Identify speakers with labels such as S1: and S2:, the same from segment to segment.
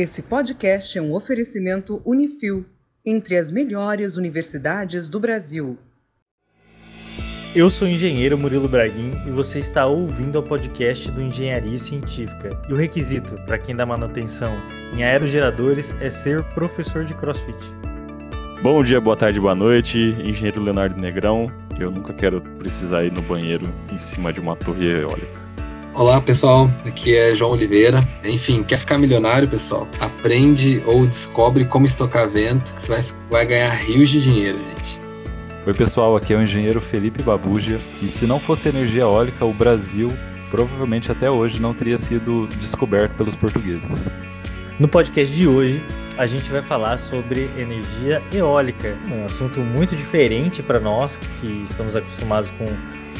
S1: Esse podcast é um oferecimento Unifil, entre as melhores universidades do Brasil.
S2: Eu sou o engenheiro Murilo Braguin e você está ouvindo o podcast do Engenharia Científica. E o requisito para quem dá manutenção em aerogeradores é ser professor de CrossFit.
S3: Bom dia, boa tarde, boa noite, engenheiro Leonardo Negrão. Eu nunca quero precisar ir no banheiro em cima de uma torre eólica.
S4: Olá pessoal, aqui é João Oliveira. Enfim, quer ficar milionário, pessoal? Aprende ou descobre como estocar vento, que você vai, vai ganhar rios de dinheiro, gente.
S5: Oi pessoal, aqui é o engenheiro Felipe Babuja. E se não fosse energia eólica, o Brasil provavelmente até hoje não teria sido descoberto pelos portugueses.
S2: No podcast de hoje, a gente vai falar sobre energia eólica, um assunto muito diferente para nós que estamos acostumados com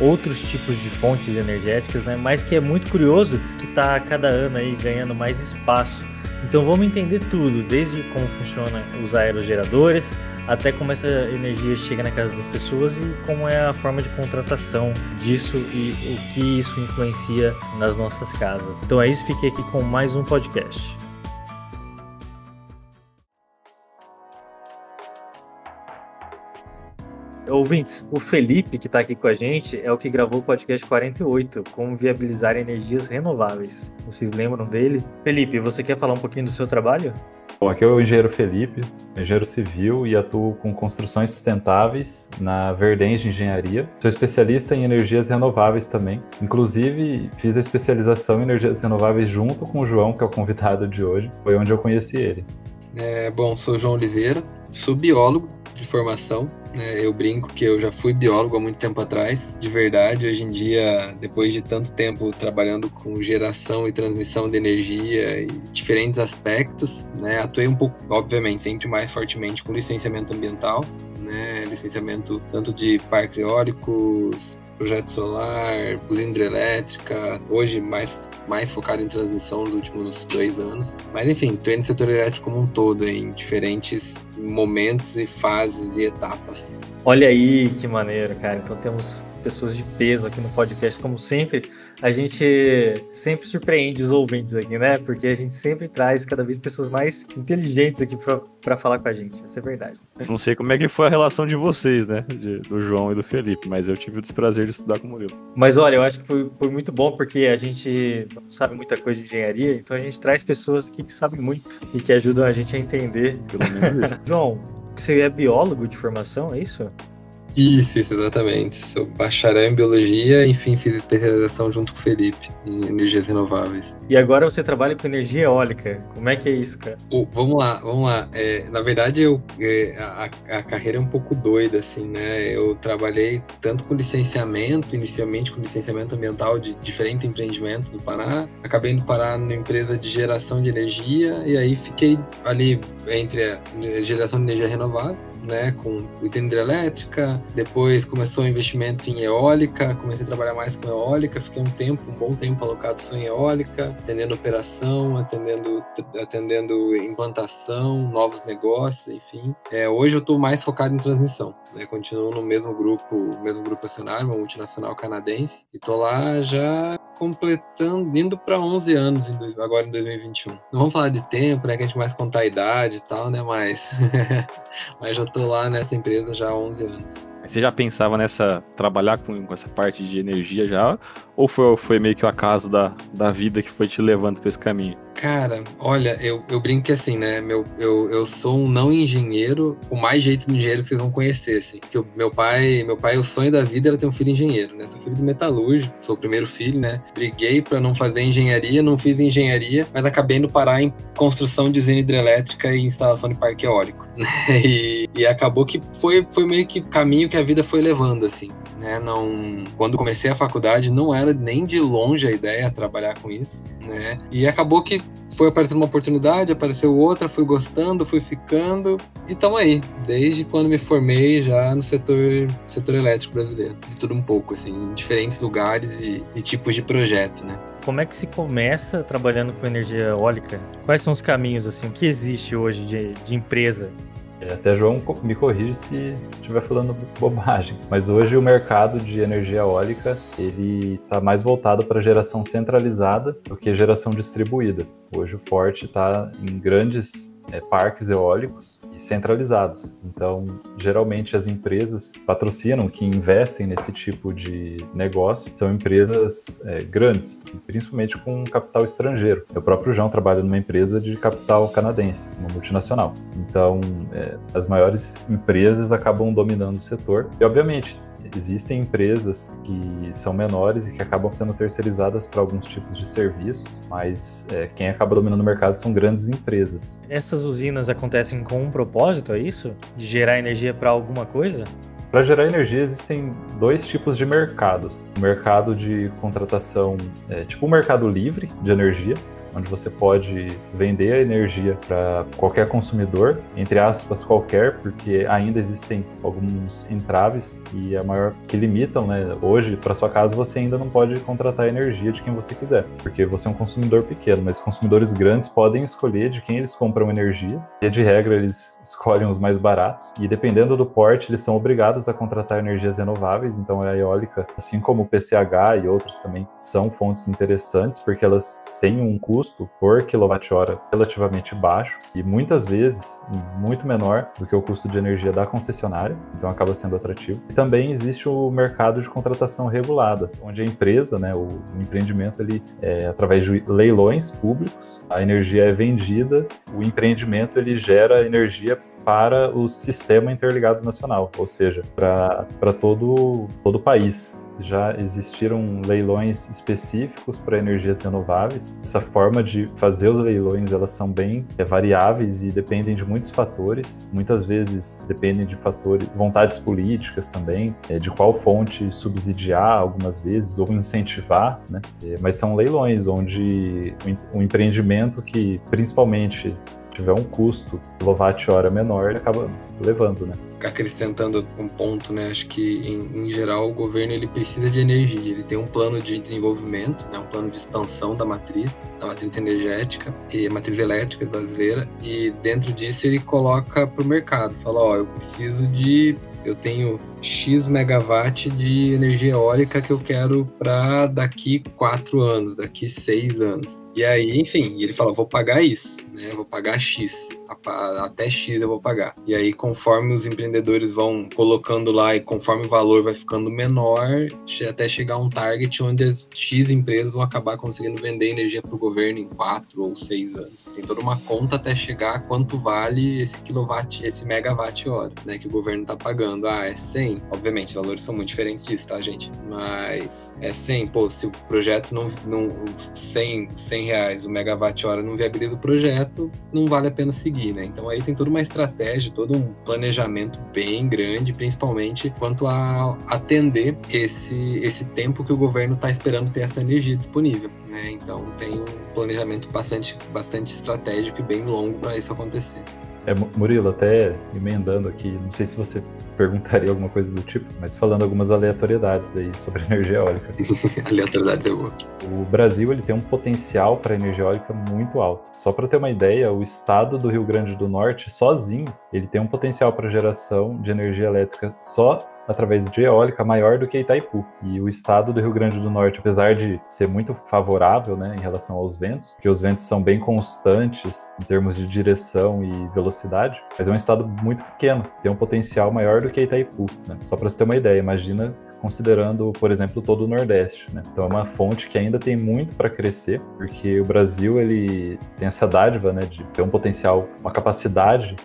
S2: outros tipos de fontes energéticas, né? Mas que é muito curioso que está cada ano aí ganhando mais espaço. Então vamos entender tudo, desde como funcionam os aerogeradores, até como essa energia chega na casa das pessoas e como é a forma de contratação disso e o que isso influencia nas nossas casas. Então é isso, fiquei aqui com mais um podcast. Ouvintes, o Felipe, que está aqui com a gente, é o que gravou o podcast 48, Como Viabilizar Energias Renováveis. Vocês lembram dele? Felipe, você quer falar um pouquinho do seu trabalho?
S5: Bom, aqui é o engenheiro Felipe, engenheiro civil e atuo com construções sustentáveis na Verdens de Engenharia. Sou especialista em energias renováveis também. Inclusive, fiz a especialização em energias renováveis junto com o João, que é o convidado de hoje. Foi onde eu conheci ele.
S4: É, bom, sou João Oliveira, sou biólogo de formação. Né? Eu brinco que eu já fui biólogo há muito tempo atrás, de verdade. Hoje em dia, depois de tanto tempo trabalhando com geração e transmissão de energia e diferentes aspectos, né? atuei um pouco, obviamente, sempre mais fortemente com licenciamento ambiental, né? licenciamento tanto de parques eólicos, projeto solar, usina hidrelétrica, hoje mais, mais focado em transmissão nos últimos dois anos. Mas enfim, estou no setor elétrico como um todo, em diferentes momentos e fases e etapas.
S2: Olha aí que maneiro, cara. Então temos pessoas de peso aqui no podcast, como sempre. A gente sempre surpreende os ouvintes aqui, né? Porque a gente sempre traz cada vez pessoas mais inteligentes aqui para falar com a gente. Essa é verdade.
S3: Não sei como é que foi a relação de vocês, né? De, do João e do Felipe, mas eu tive o desprazer de estudar com o Murilo.
S2: Mas olha, eu acho que foi, foi muito bom porque a gente não sabe muita coisa de engenharia, então a gente traz pessoas aqui que sabem muito e que ajudam a gente a entender. Pelo menos isso. João, você é biólogo de formação, é isso?
S4: Isso, isso, exatamente. Sou bacharel em biologia, enfim, fiz especialização junto com o Felipe em energias renováveis.
S2: E agora você trabalha com energia eólica. Como é que é isso, cara?
S4: Oh, vamos lá, vamos lá. É, na verdade, eu, é, a, a, carreira é um pouco doida, assim, né? Eu trabalhei tanto com licenciamento, inicialmente com licenciamento ambiental de diferentes empreendimentos do Pará. Acabei indo parar numa empresa de geração de energia e aí fiquei ali entre a geração de energia renovável né, com hidrelétrica, depois começou o investimento em eólica, comecei a trabalhar mais com eólica, fiquei um tempo, um bom tempo alocado só em eólica, atendendo operação, atendendo, atendendo implantação, novos negócios, enfim. É, hoje eu estou mais focado em transmissão, né, continuo no mesmo grupo, mesmo grupo acionário, uma multinacional canadense, e estou lá já completando, indo para 11 anos em, agora em 2021. Não vamos falar de tempo, né, que a gente a contar a idade e tal, né, mas, mas já tô lá nessa empresa já há 11 anos.
S3: Você já pensava nessa trabalhar com, com essa parte de energia já? Ou foi, foi meio que o acaso da, da vida que foi te levando para esse caminho?
S4: Cara, olha, eu, eu brinco que assim, né? Meu, eu, eu sou um não engenheiro, o mais jeito de engenheiro que vocês vão conhecer, assim. Que o meu pai, meu pai, o sonho da vida era ter um filho engenheiro, né? Sou filho de metalúrgico, sou o primeiro filho, né? Briguei para não fazer engenharia, não fiz engenharia, mas acabei indo parar em construção de usina hidrelétrica e instalação de parque eólico, né? E, e acabou que foi, foi meio que caminho que a vida foi levando, assim. Né, não, quando comecei a faculdade não era nem de longe a ideia trabalhar com isso, né? E acabou que foi aparecendo uma oportunidade, apareceu outra, fui gostando, fui ficando e estamos aí, desde quando me formei já no setor, setor elétrico brasileiro. De tudo um pouco, assim, em diferentes lugares e, e tipos de projeto, né?
S2: Como é que se começa trabalhando com energia eólica? Quais são os caminhos, assim, o que existe hoje de, de empresa
S5: até João me corrige se estiver falando bobagem, mas hoje o mercado de energia eólica ele está mais voltado para geração centralizada do que geração distribuída. Hoje o forte está em grandes é, parques eólicos e centralizados. Então, geralmente as empresas patrocinam que investem nesse tipo de negócio são empresas é, grandes, principalmente com capital estrangeiro. O próprio João trabalha numa empresa de capital canadense, uma multinacional. Então, é, as maiores empresas acabam dominando o setor. E, obviamente, existem empresas que são menores e que acabam sendo terceirizadas para alguns tipos de serviços, mas é, quem acaba dominando o mercado são grandes empresas.
S2: Essas usinas acontecem com um propósito, é isso? De gerar energia para alguma coisa?
S5: Para gerar energia existem dois tipos de mercados. O mercado de contratação, é, tipo o mercado livre de energia, onde você pode vender a energia para qualquer consumidor, entre aspas, qualquer, porque ainda existem alguns entraves e a maior que limitam, né? Hoje, para sua casa, você ainda não pode contratar a energia de quem você quiser, porque você é um consumidor pequeno, mas consumidores grandes podem escolher de quem eles compram energia, e de regra eles escolhem os mais baratos, e dependendo do porte, eles são obrigados a contratar energias renováveis, então a eólica, assim como o PCH e outros também, são fontes interessantes, porque elas têm um custo custo por quilowatt-hora relativamente baixo e muitas vezes muito menor do que o custo de energia da concessionária, então acaba sendo atrativo. E também existe o mercado de contratação regulada, onde a empresa, né, o, empreendimento, ele é, através de leilões públicos, a energia é vendida, o empreendimento ele gera energia para o sistema interligado nacional, ou seja, para todo, todo o país já existiram leilões específicos para energias renováveis. Essa forma de fazer os leilões, elas são bem é, variáveis e dependem de muitos fatores. Muitas vezes dependem de fatores, vontades políticas também, é, de qual fonte subsidiar algumas vezes ou incentivar, né? É, mas são leilões onde o empreendimento que principalmente tiver um custo quilowatt-hora menor, ele acaba levando, né?
S4: Acrescentando um ponto, né? Acho que em, em, geral o governo ele precisa de energia, ele tem um plano de desenvolvimento, né? um plano de expansão da matriz, da matriz energética e matriz elétrica brasileira, e dentro disso ele coloca para o mercado, fala, ó, eu preciso de eu tenho X megawatt de energia eólica que eu quero para daqui quatro anos, daqui seis anos. E aí, enfim, ele fala, vou pagar isso, né? Vou pagar X, até X eu vou pagar. E aí, conforme os empreendedores vão colocando lá e conforme o valor vai ficando menor, até chegar um target onde as X empresas vão acabar conseguindo vender energia para o governo em quatro ou seis anos. Tem toda uma conta até chegar quanto vale esse kilowatt, esse megawatt hora, né? Que o governo está pagando. Ah, é 100? Obviamente, os valores são muito diferentes disso, tá, gente? Mas é 100, pô, se o projeto não, não 100, 100 reais o megawatt hora não viabiliza o projeto, não vale a pena seguir, né? Então aí tem toda uma estratégia, todo um planejamento bem grande, principalmente quanto a atender esse, esse tempo que o governo está esperando ter essa energia disponível. Né? Então tem um planejamento bastante, bastante estratégico e bem longo para isso acontecer.
S5: É, Murilo, até emendando aqui, não sei se você perguntaria alguma coisa do tipo, mas falando algumas aleatoriedades aí sobre energia eólica.
S4: Aleatoriedade é boa.
S5: O Brasil ele tem um potencial para energia eólica muito alto. Só para ter uma ideia, o estado do Rio Grande do Norte, sozinho, ele tem um potencial para geração de energia elétrica só através de eólica maior do que Itaipu. E o estado do Rio Grande do Norte, apesar de ser muito favorável né, em relação aos ventos, porque os ventos são bem constantes em termos de direção e velocidade, mas é um estado muito pequeno, tem um potencial maior do que Itaipu. Né? Só para você ter uma ideia, imagina considerando, por exemplo, todo o Nordeste. Né? Então é uma fonte que ainda tem muito para crescer, porque o Brasil ele tem essa dádiva né, de ter um potencial, uma capacidade,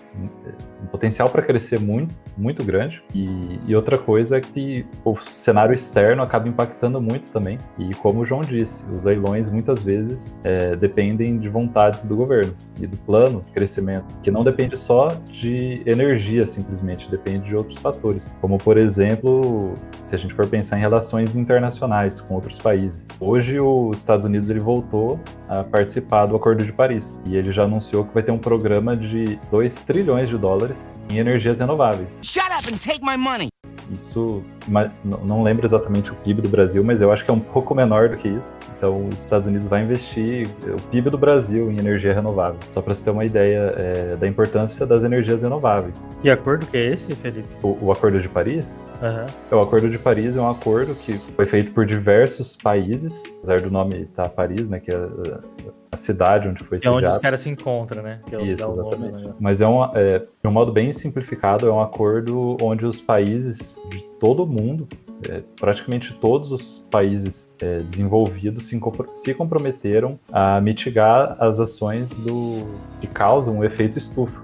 S5: um potencial para crescer muito, muito grande. E, e, outra coisa é que o cenário externo acaba impactando muito também. E como o João disse, os leilões muitas vezes é, dependem de vontades do governo e do plano de crescimento, que não depende só de energia simplesmente, depende de outros fatores, como por exemplo, se a gente for pensar em relações internacionais com outros países. Hoje os Estados Unidos ele voltou a participar do Acordo de Paris e ele já anunciou que vai ter um programa de 2 trilhões de dólares em energias renováveis. Shut up and take my money. Isso, não lembro exatamente o PIB do Brasil, mas eu acho que é um pouco menor do que isso. Então, os Estados Unidos vai investir o PIB do Brasil em energia renovável. Só para você ter uma ideia é, da importância das energias renováveis.
S2: E acordo que é esse, Felipe?
S5: O, o Acordo de Paris?
S2: Uhum.
S5: O Acordo de Paris é um acordo que foi feito por diversos países, apesar do nome estar tá Paris, né, que é a cidade onde foi
S2: É onde os caras se encontram, né?
S5: É Isso, exatamente. Nome, né? Mas é um, é, de um modo bem simplificado, é um acordo onde os países de todo o mundo, é, praticamente todos os países é, desenvolvidos se, se, comprometeram a mitigar as ações do, que causam o efeito estufa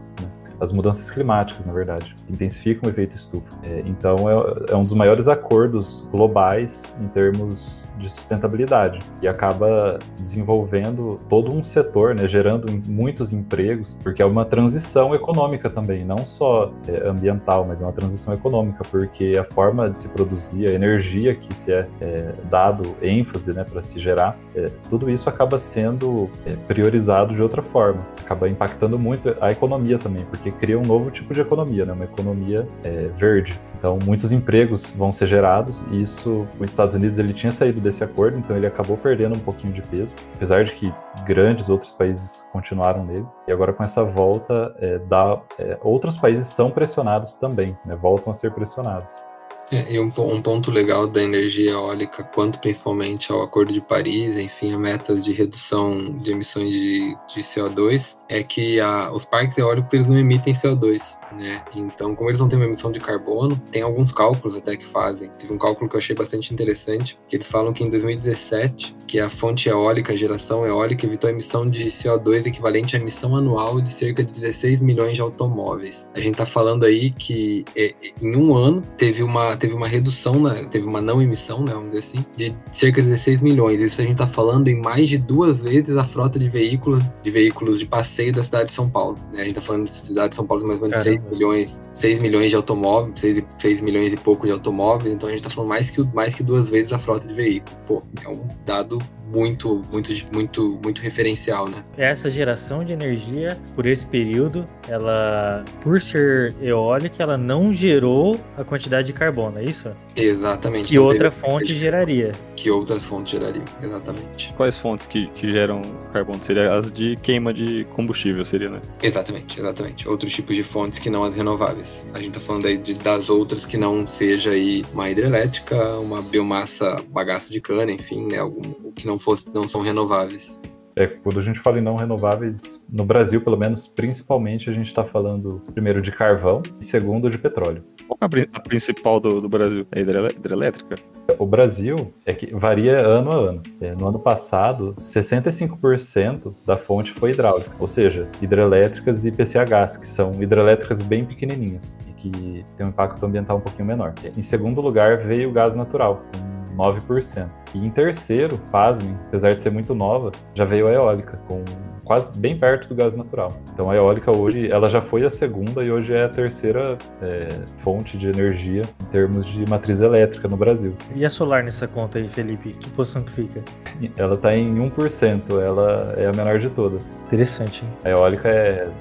S5: as mudanças climáticas, na verdade, intensificam o efeito estufa. É, então, é, é, um dos maiores acordos globais em termos de sustentabilidade e acaba desenvolvendo todo um setor, né, gerando muitos empregos, porque é uma transição econômica também, não só é, ambiental, mas é uma transição econômica, porque a forma de se produzir, a energia que se é, é dado ênfase né, para se gerar, é, tudo isso acaba sendo é, priorizado de outra forma, acaba impactando muito a economia também, porque cria um novo tipo de economia, né? uma economia é, verde. Então, muitos empregos vão ser gerados e isso, os Estados Unidos ele tinha saído desse acordo, então ele acabou perdendo um pouquinho de peso, apesar de que grandes outros países continuaram nele. E agora com essa volta, é, dá, é, outros países são pressionados também, né? voltam a ser pressionados.
S4: É, e um, um, ponto legal da energia eólica, quanto principalmente ao Acordo de Paris, enfim, a metas de redução de emissões de, de CO2, é que a, os parques eólicos eles não emitem CO2, né? Então, como eles não têm uma emissão de carbono, tem alguns cálculos até que fazem. Teve um cálculo que eu achei bastante interessante, que eles falam que em 2017, que a fonte eólica, a geração eólica, evitou a emissão de CO2 equivalente à emissão anual de cerca de 16 milhões de automóveis. A gente está falando aí que é, em um ano teve uma teve uma redução, teve uma não emissão, né, vamos dizer assim, de cerca de 16 milhões. Isso a gente está falando em mais de duas vezes a frota de veículos, de veículos de passeio da cidade de São Paulo. Né? A gente está falando da cidade de São Paulo mais ou menos 6 milhões, 6 milhões de automóveis, 6, 6 milhões e pouco de automóveis, então a gente está falando mais que, mais que duas vezes a frota de veículos. Pô, é um dado muito, muito, muito, muito referencial, né?
S2: Essa geração de energia, por esse período, ela, por ser eólica, ela não gerou a quantidade de carbono, é isso?
S4: Exatamente.
S2: Que outra fonte geraria.
S4: Que outras fontes gerariam, exatamente.
S3: Quais fontes que, que geram carbono? Seria as de queima de combustível, seria, né?
S4: Exatamente, exatamente. Outros tipos de fontes que não as renováveis. A gente tá falando aí de, das outras que não seja aí uma hidrelétrica, uma biomassa bagaço de cana, enfim, né? Algum que não fosse, não são renováveis.
S5: É, quando a gente fala em não renováveis, no Brasil, pelo menos, principalmente, a gente está falando primeiro de carvão e segundo de petróleo.
S3: Qual é a principal do, do Brasil? É hidrelétrica?
S5: O Brasil é que varia ano a ano. É, no ano passado, 65% da fonte foi hidráulica, ou seja, hidrelétricas e PCHs, que são hidrelétricas bem pequenininhas e que têm um impacto ambiental um pouquinho menor. Em segundo lugar, veio o gás natural, com 9%. E em terceiro, pasmem, apesar de ser muito nova, já veio a eólica, com quase bem perto do gás natural. Então a eólica hoje, ela já foi a segunda e hoje é a terceira é, fonte de energia em termos de matriz elétrica no Brasil.
S2: E a solar nessa conta aí, Felipe? Que posição que fica?
S5: Ela está em 1%, ela é a menor de todas.
S2: Interessante. Hein?
S5: A eólica é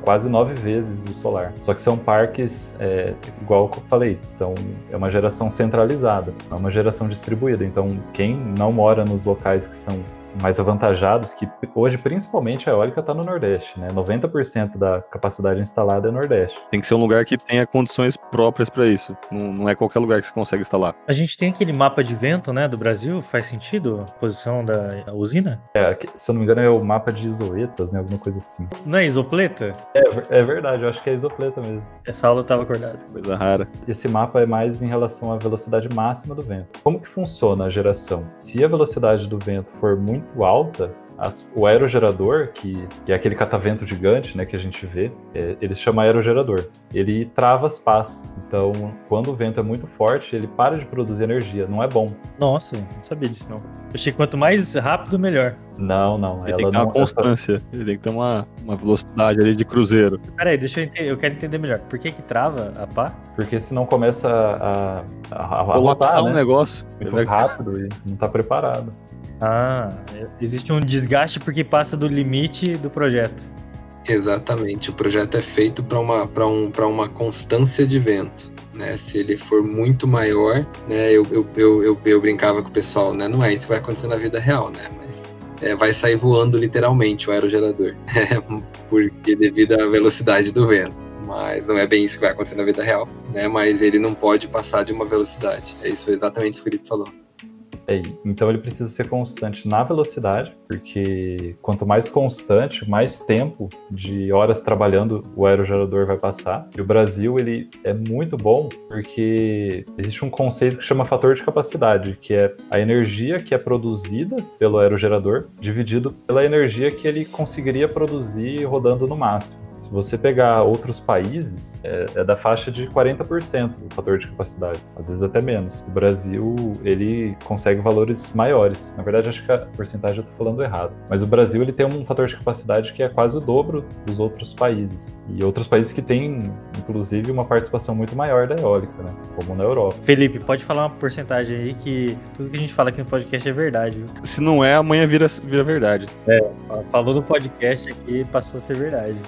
S5: quase nove vezes o solar. Só que são parques, é, igual eu falei, são, é uma geração centralizada, é uma geração distribuída. Então quem não mora nos locais que são mais avantajados, que hoje principalmente a eólica está no Nordeste, né? 90% da capacidade instalada é Nordeste.
S3: Tem que ser um lugar que tenha condições próprias para isso. Não, não, é qualquer lugar que você consegue instalar.
S2: A gente tem aquele mapa de vento, né, do Brasil, faz sentido a posição da usina?
S5: É, se eu não me engano é o mapa de isoletas, né, alguma coisa assim.
S2: Não é isopleta?
S5: É, é verdade, eu acho que é isopleta mesmo.
S2: Essa aula eu tava acordada.
S3: Coisa rara.
S5: Esse mapa é mais em relação à velocidade máxima do vento. Como que funciona a geração? Se a velocidade do vento for muito muito alta, as, o aerogerador, que, que, é aquele catavento gigante né, que a gente vê, é, ele se chama aerogerador. Ele trava as pás. Então, quando o vento é muito forte, ele para de produzir energia. Não é bom.
S2: Nossa, não sabia disso não. Eu achei que quanto mais rápido, melhor.
S5: Não, não.
S3: Ele tem que ter uma constância. Ele tem que ter uma, uma velocidade ali de cruzeiro.
S2: Peraí, deixa eu entender. Eu quero entender melhor. Por que que trava a pá?
S5: Porque senão começa a, a, a,
S3: colapsar né? um negócio.
S5: Muito rápido e não está preparado.
S2: Ah, existe um desgaste porque passa do limite do projeto.
S4: Exatamente. O projeto é feito para uma, um, uma constância de vento. né? Se ele for muito maior, né? Eu, eu, eu, eu, eu brincava com o pessoal, né? Não é isso que vai acontecer na vida real, né? Mas é, vai sair voando literalmente o aerogerador, porque devido à velocidade do vento. Mas não é bem isso que vai acontecer na vida real, né? Mas ele não pode passar de uma velocidade. É isso exatamente isso que o Felipe falou.
S5: É, então ele precisa ser constante na velocidade, porque quanto mais constante, mais tempo de horas trabalhando o aerogerador vai passar. E o Brasil ele é muito bom porque existe um conceito que chama fator de capacidade, que é a energia que é produzida pelo aerogerador dividido pela energia que ele conseguiria produzir rodando no máximo. Se você pegar outros países, é, é, da faixa de 40% o fator de capacidade, às vezes até menos. O Brasil, ele consegue valores maiores. Na verdade, acho que a porcentagem eu tô falando errado. Mas o Brasil, ele tem um fator de capacidade que é quase o dobro dos outros países. E outros países que têm, inclusive, uma participação muito maior da eólica, né? Como na Europa.
S2: Felipe, pode falar uma porcentagem aí que tudo que a gente fala aqui no podcast é verdade, viu?
S3: Se não é, amanhã vira, vira verdade.
S2: É, falou no podcast aqui, passou a ser verdade.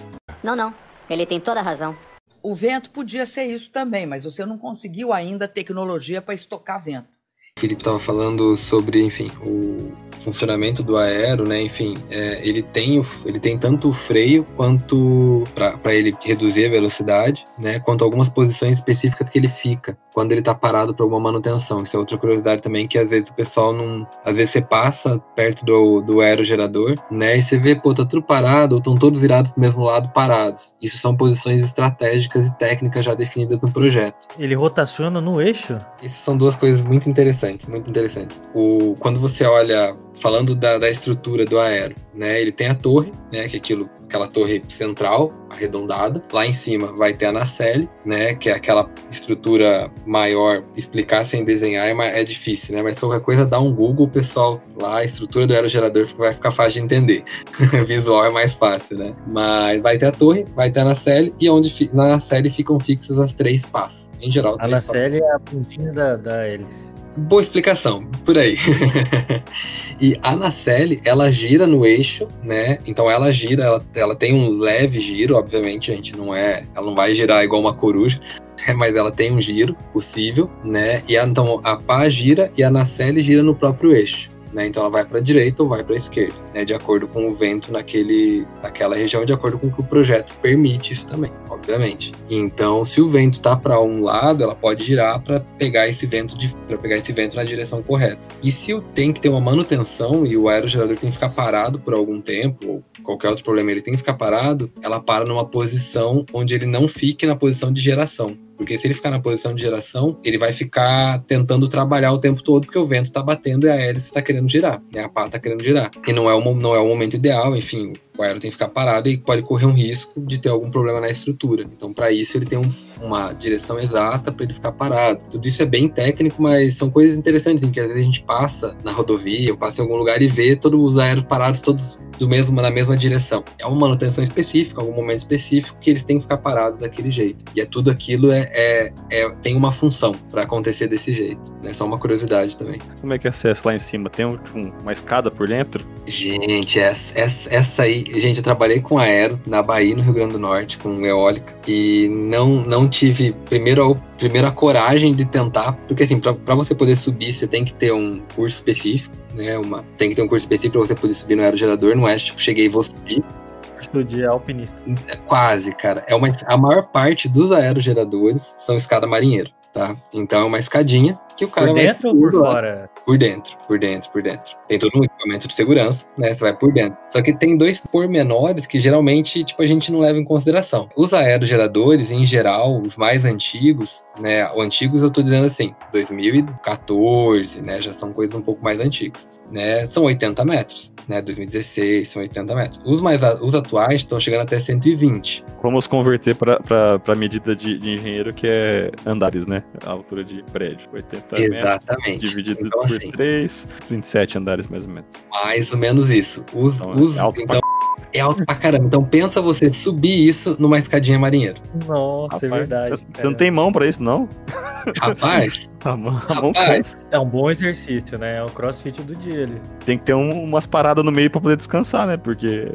S6: Não, não. Ele tem toda a razão.
S7: O vento podia ser isso também, mas você não conseguiu ainda tecnologia para estocar vento.
S4: O Felipe estava falando sobre, enfim, o funcionamento do aero, né? Enfim, é, ele tem o, ele tem tanto o freio quanto para ele reduzir a velocidade, né? Quanto algumas posições específicas que ele fica quando ele está parado para alguma manutenção. Isso é outra curiosidade também que às vezes o pessoal não, às vezes você passa perto do, do aerogerador, né? E você vê, pô, tá tudo parado ou estão todos virados para o mesmo lado parados. Isso são posições estratégicas e técnicas já definidas no projeto.
S2: Ele rotaciona no eixo?
S4: Essas são duas coisas muito interessantes, muito interessantes. O quando você olha falando da, da estrutura do aero, né? Ele tem a torre, né? Que é aquilo, aquela torre central, arredondada. Lá em cima vai ter a nacelle, né? Que é aquela estrutura maior. Explicar sem desenhar é, é difícil, né? Mas qualquer coisa dá um Google, pessoal, lá a estrutura do aerogerador vai ficar fácil de entender. Visual é mais fácil, né? Mas vai ter a torre, vai ter a nacelle e onde na nacelle ficam fixas as três pás. Em geral,
S2: a nacelle é a pontinha da, da hélice.
S4: Boa explicação, por aí. e a nacelle, ela gira no eixo, né? Então ela gira, ela, ela tem um leve giro, obviamente, a gente não é, ela não vai girar igual uma coruja, mas ela tem um giro possível, né? E a, então a pá gira e a nacelle gira no próprio eixo. Né? Então ela vai para a direita ou vai para a esquerda, né? de acordo com o vento naquele, naquela região, de acordo com o que o projeto permite isso também, obviamente. Então, se o vento está para um lado, ela pode girar para pegar esse vento para pegar esse vento na direção correta. E se tem que ter uma manutenção e o aerogerador tem que ficar parado por algum tempo ou qualquer outro problema ele tem que ficar parado, ela para numa posição onde ele não fique na posição de geração. Porque se ele ficar na posição de geração, ele vai ficar tentando trabalhar o tempo todo, porque o vento está batendo e a hélice está querendo girar, né? a pá está querendo girar. E não é, o, não é o momento ideal, enfim, o aero tem que ficar parado e pode correr um risco de ter algum problema na estrutura. Então, para isso, ele tem um, uma direção exata para ele ficar parado. Tudo isso é bem técnico, mas são coisas interessantes, em que às vezes a gente passa na rodovia, ou passa em algum lugar e vê todos os aéreos parados, todos do mesmo, na mesma direção. É uma manutenção específica, algum momento específico, que eles têm que ficar parados daquele jeito. E é tudo aquilo é, é, é tem uma função para acontecer desse jeito. É só uma curiosidade também.
S3: Como é que é acesso lá em cima? Tem um, uma escada por dentro?
S4: Gente, essa, essa, essa aí. Gente, eu trabalhei com aero na Bahia, no Rio Grande do Norte, com eólica. E não, não tive, primeiro, primeiro a coragem de tentar, porque assim, para você poder subir, você tem que ter um curso específico né? Uma, tem que ter um curso específico para você poder subir no aerogerador, não é tipo, cheguei e vou subir.
S2: Dia alpinista.
S4: É, quase, cara. É uma, a maior parte dos aerogeradores são escada marinheiro, tá? Então é uma escadinha que o cara
S2: por dentro ou por fora?
S4: Por dentro, por dentro, por dentro. Tem todo um equipamento de segurança, né? Você vai por dentro. Só que tem dois pormenores que geralmente, tipo, a gente não leva em consideração. Os aerogeradores, em geral, os mais antigos, né? Os antigos eu tô dizendo assim, 2014, né? Já são coisas um pouco mais antigas, né? São 80 metros, né? 2016 são 80 metros. Os mais os atuais estão chegando até 120.
S3: Vamos converter para medida de, de engenheiro que é andares, né? A altura de prédio, 80
S4: Exatamente.
S3: Metros, dividido então, por assim, 3, 27 andares mais ou menos.
S4: Mais ou menos isso. Os, então, os, é então, É alto pra caramba. Então pensa você subir isso numa escadinha marinheiro.
S2: Nossa, é
S3: Rapaz,
S2: verdade.
S3: Você, não tem mão pra isso, não?
S4: Rapaz,
S3: A mão, a mão
S4: rapaz.
S2: É um bom exercício, né? É o crossfit do dia ali.
S3: Tem que ter um- umas paradas no meio pra poder descansar, né? Porque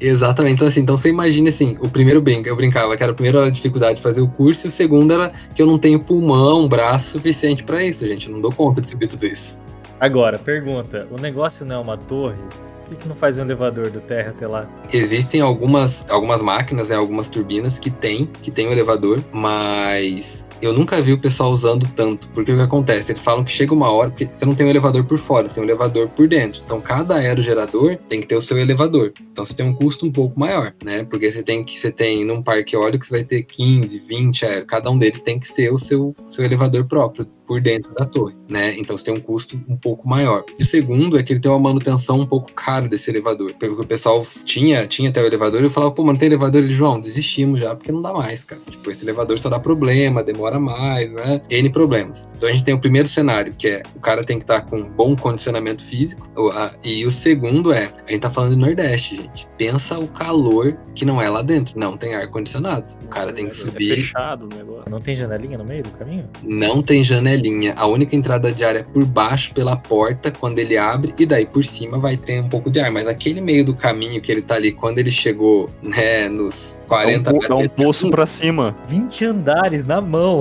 S4: exatamente. Então assim, então você imagina assim, o primeiro brinco, eu brincava que era o primeiro era a dificuldade de fazer o curso e o segundo era que eu não tenho pulmão, braço suficiente pra isso, gente. Eu não dou conta de subir tudo isso.
S2: Agora, pergunta: o negócio não é uma torre? Por que, não faz um elevador do terra até lá?
S4: Existem algumas, algumas máquinas, né, algumas turbinas que tem, que tem o elevador, mas eu nunca vi o pessoal usando tanto, porque o que acontece? Eles falam que chega uma hora, porque você não tem um elevador por fora, você tem um elevador por dentro. Então cada aerogerador tem que ter o seu elevador. Então você tem um custo um pouco maior, né? Porque você tem que você tem num parque eólico você vai ter 15, 20 aero, cada um deles tem que ter o seu seu elevador próprio por dentro da torre, né? Então você tem um custo um pouco maior. E o segundo é que ele tem uma manutenção um pouco cara desse elevador. Porque o pessoal tinha, tinha até o elevador e eu falava, pô, mas não tem elevador? Ele, João, desistimos já, porque não dá mais, cara. Tipo, esse elevador só dá problema, demora mais, né? N problemas. Então a gente tem o primeiro cenário, que é o cara tem que estar com bom condicionamento físico. E o segundo é, a gente tá falando do Nordeste, gente. Pensa o calor que não é lá dentro. Não tem ar-condicionado. O cara tem que
S3: é
S4: subir.
S3: fechado o negócio.
S2: Não tem janelinha no meio do caminho?
S4: Não tem janelinha. A única entrada de ar é por baixo, pela porta, quando ele abre, e daí por cima vai ter um pouco de ar. Mas aquele meio do caminho que ele tá ali, quando ele chegou, né, nos
S3: Dá um,
S4: 40
S3: po- dá um poço pra cima.
S2: 20 andares na mão.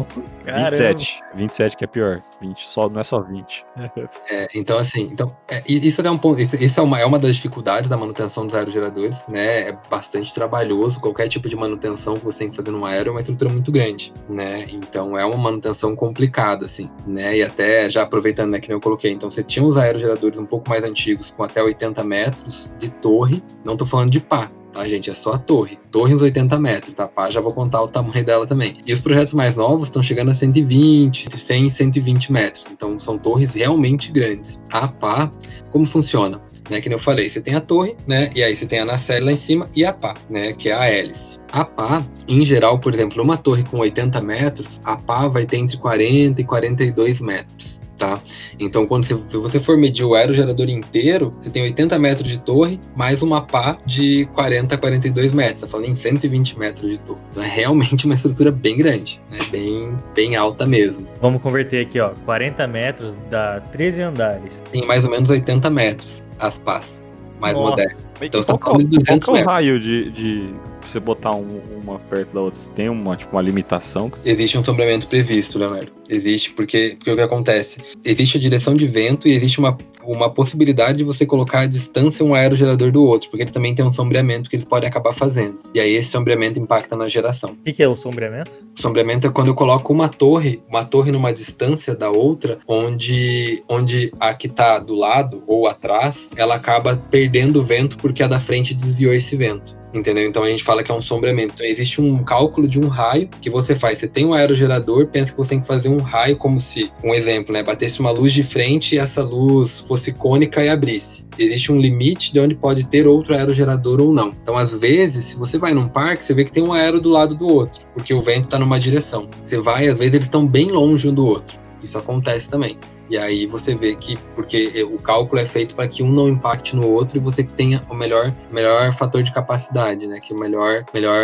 S2: Caramba.
S3: 27. 27 que é pior. 20 só, não é só 20.
S4: É, então, assim, então, é, isso é um ponto. Isso, isso é, uma, é uma das dificuldades da manutenção dos aerogeradores, né? É bastante trabalhoso. Qualquer tipo de manutenção que você tem que fazer num aero é uma estrutura muito grande, né? Então é uma manutenção complicada, assim, né? E até já aproveitando, né, que nem eu coloquei, então você tinha os aerogeradores um pouco mais antigos, com até 80 metros de torre. Não tô falando de pá, tá, gente? É só a torre. Torre uns 80 metros, tá? Pá, já vou contar o tamanho dela também. E os projetos mais novos estão chegando a 120, 100, 120 metros. Então são torres realmente grandes. A pá, como funciona? Né, que eu falei, você tem a torre, né? E aí você tem a nacelle lá em cima e a pá, né? Que é a hélice. A pá, em geral, por exemplo, uma torre com 80 metros, a pá vai ter entre 40 e 42 metros. Tá? Então, quando você, se você for medir o aerogerador inteiro, você tem 80 metros de torre, mais uma pá de 40 a 42 metros. Tá falando em 120 metros de torre. Então, é realmente uma estrutura bem grande, né? bem, bem alta mesmo.
S2: Vamos converter aqui, ó. 40 metros dá 13 andares.
S4: Tem mais ou menos 80 metros as pás, mais
S2: Nossa.
S4: modernas. Então, você tá
S3: qual, é
S4: falando de
S3: qual
S4: 200
S3: que é o
S4: metros.
S3: raio de, de você botar um- uma perto da outra? Você tem uma, tipo, uma limitação?
S4: Existe um sombreamento previsto, Leonardo. Existe, porque, porque o que acontece? Existe a direção de vento e existe uma, uma possibilidade de você colocar à distância um aerogerador do outro, porque ele também tem um sombreamento que eles podem acabar fazendo. E aí esse sombreamento impacta na geração.
S2: O que, que é o sombreamento?
S4: O sombreamento é quando eu coloco uma torre, uma torre numa distância da outra, onde, onde a que tá do lado ou atrás, ela acaba perdendo vento porque a da frente desviou esse vento. Entendeu? Então a gente fala que é um sombreamento. Então existe um cálculo de um raio que você faz. Você tem um aerogerador, pensa que você tem que fazer um raio como se, um exemplo, né? Batesse uma luz de frente e essa luz fosse cônica e abrisse. Existe um limite de onde pode ter outro aerogerador ou não. Então, às vezes, se você vai num parque, você vê que tem um aero do lado do outro, porque o vento está numa direção. Você vai, às vezes, eles estão bem longe um do outro. Isso acontece também. E aí você vê que, porque o cálculo é feito para que um não impacte no outro e você tenha o melhor, melhor fator de capacidade, né? Que é o melhor, melhor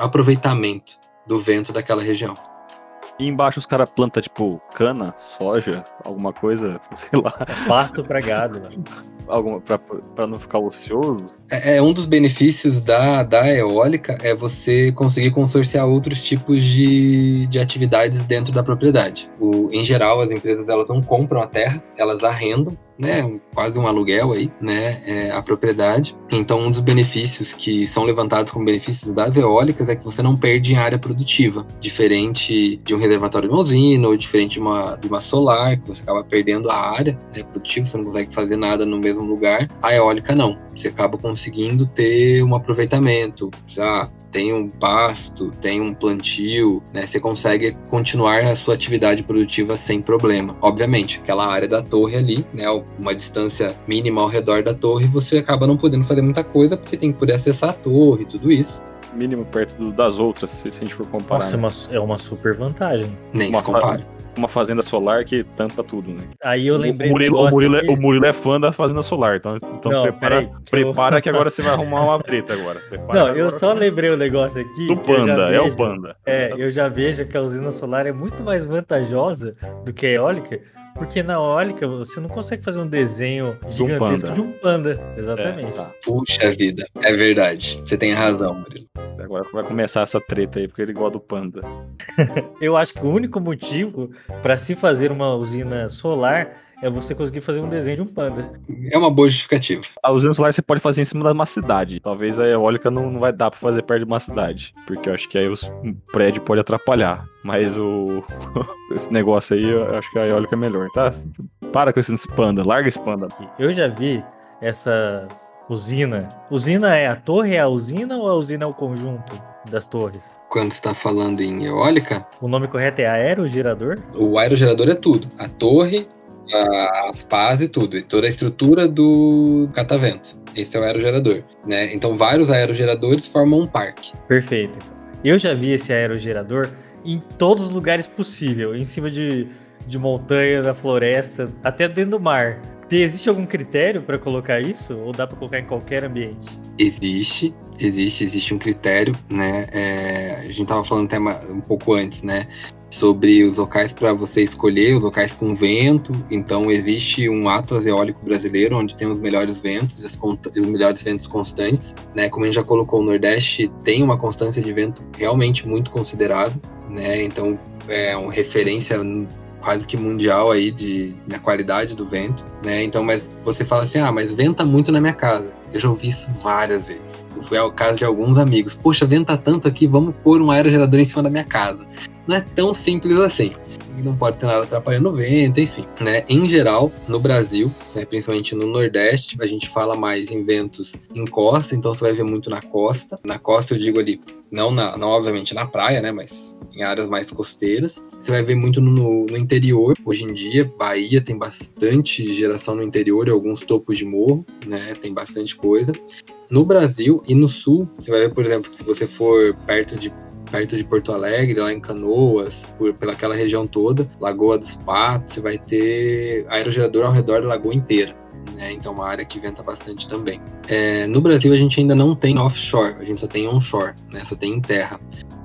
S4: aproveitamento do vento daquela região.
S3: E embaixo os caras plantam, tipo, cana, soja, alguma coisa, sei lá,
S2: Pasto pra gado. né?
S3: Pra não ficar ocioso.
S4: É, é um dos benefícios da, da eólica é você conseguir consorciar outros tipos de, de atividades dentro da propriedade. O, em geral, as empresas elas não compram a terra, elas arrendam, né, um- quase um aluguel aí, né, é, a propriedade. Então, um dos benefícios que são levantados como benefícios das eólicas é que você não perde em área produtiva, diferente de um reservatório de uma usina ou diferente de uma, de uma solar, que você acaba perdendo a área né, produtiva, você não consegue fazer nada no mesmo lugar. A eólica não, você acaba conseguindo ter um aproveitamento, já tem um pasto, tem um plantio, né? Você consegue continuar a sua atividade produtiva sem problema. Obviamente, aquela área da torre ali, né? Uma distância mínima ao redor da torre, você acaba não podendo fazer muita coisa porque tem que poder acessar a torre e tudo isso.
S3: mínimo perto do- das outras, se a gente for comparar.
S2: Nossa, é
S3: né?
S2: uma, é uma super vantagem.
S4: Nem
S3: Uma
S4: se compara.
S3: Uma fazenda solar que tampa tudo, né?
S2: Aí eu lembrei
S3: o,
S2: do
S3: Murilo, o, Murilo é,
S2: aqui.
S3: o Murilo é fã da fazenda solar, então, então
S2: Não,
S3: prepara,
S2: peraí, que eu-
S3: prepara que agora você vai arrumar uma treta agora. Prepara
S2: Não,
S3: que
S2: eu
S3: agora-
S2: só lembrei o negócio aqui.
S3: Do
S2: que eu
S3: Panda, é o
S2: vejo-
S3: Panda.
S2: É, eu já vejo que a usina solar é muito mais vantajosa do que a eólica, porque na eólica você não consegue fazer um desenho gigantesco
S3: panda.
S2: de um panda. Exatamente.
S3: É, tá.
S4: Puxa vida, é verdade. Você tem razão, Murilo.
S3: Agora vai começar essa treta aí, porque ele gosta do Panda.
S2: Eu acho que o único motivo para se fazer uma usina solar é você conseguir fazer um desenho de um panda.
S4: É uma boa justificativa.
S3: A usina solar você pode fazer em cima de uma cidade. Talvez a eólica não, não vai dar pra fazer perto de uma cidade. Porque eu acho que aí os- um prédio pode atrapalhar. Mas o. esse negócio aí, eu acho que a eólica é melhor, tá? Para com esse panda, larga esse panda.
S2: Eu já vi essa usina. Usina é a torre, é a usina ou a usina é o conjunto das torres?
S4: Quando você está falando em eólica,
S2: O nome correto é aerogerador?
S4: o aerogerador é tudo. A torre, as pás e tudo. E toda a estrutura do catavento. Esse é o aerogerador. Né? Então, vários aerogeradores formam um parque.
S2: Perfeito. Eu já vi esse aerogerador em todos os lugares possível, em cima de, de montanha, da floresta, até dentro do mar. Tem, existe algum critério para colocar isso? Ou dá para colocar em qualquer ambiente?
S4: Existe, existe, existe um critério, né? É, a gente estava falando até um pouco antes, né? Sobre os locais para você escolher, os locais com vento. Então, existe um Atlas Eólico brasileiro, onde tem os melhores ventos, os, melhores ventos constantes. Né? Como a gente já colocou, o Nordeste tem uma constância de vento realmente muito considerável. Né? Então, é uma referência quase que mundial aí de, na qualidade do vento. Né? Então, mas você fala assim, ah, mas venta muito na minha casa. Eu já ouvi isso várias vezes. Foi ao caso de alguns amigos. Poxa, venta tanto aqui, vamos pôr um aerogerador em cima da minha casa. Não é tão simples assim. Não pode ter nada atrapalhando o vento, enfim. Né? Em geral, no Brasil, né, principalmente no Nordeste, a gente fala mais em ventos em costa, então você vai ver muito na costa. Na costa eu digo ali, não, na, não obviamente na praia, né? Mas em áreas mais costeiras. Você vai ver muito no, no interior. Hoje em dia, Bahia tem bastante geração no interior e alguns topos de morro, né? Tem bastante coisa. No Brasil e no sul, você vai ver, por exemplo, se você for perto de perto de Porto Alegre, lá em Canoas, por pelaquela região toda, Lagoa dos Patos, você vai ter aerogerador ao redor da lagoa inteira. Né? Então, uma área que venta bastante também. É, no Brasil, a gente ainda não tem offshore, a gente só tem onshore, né? só tem em terra.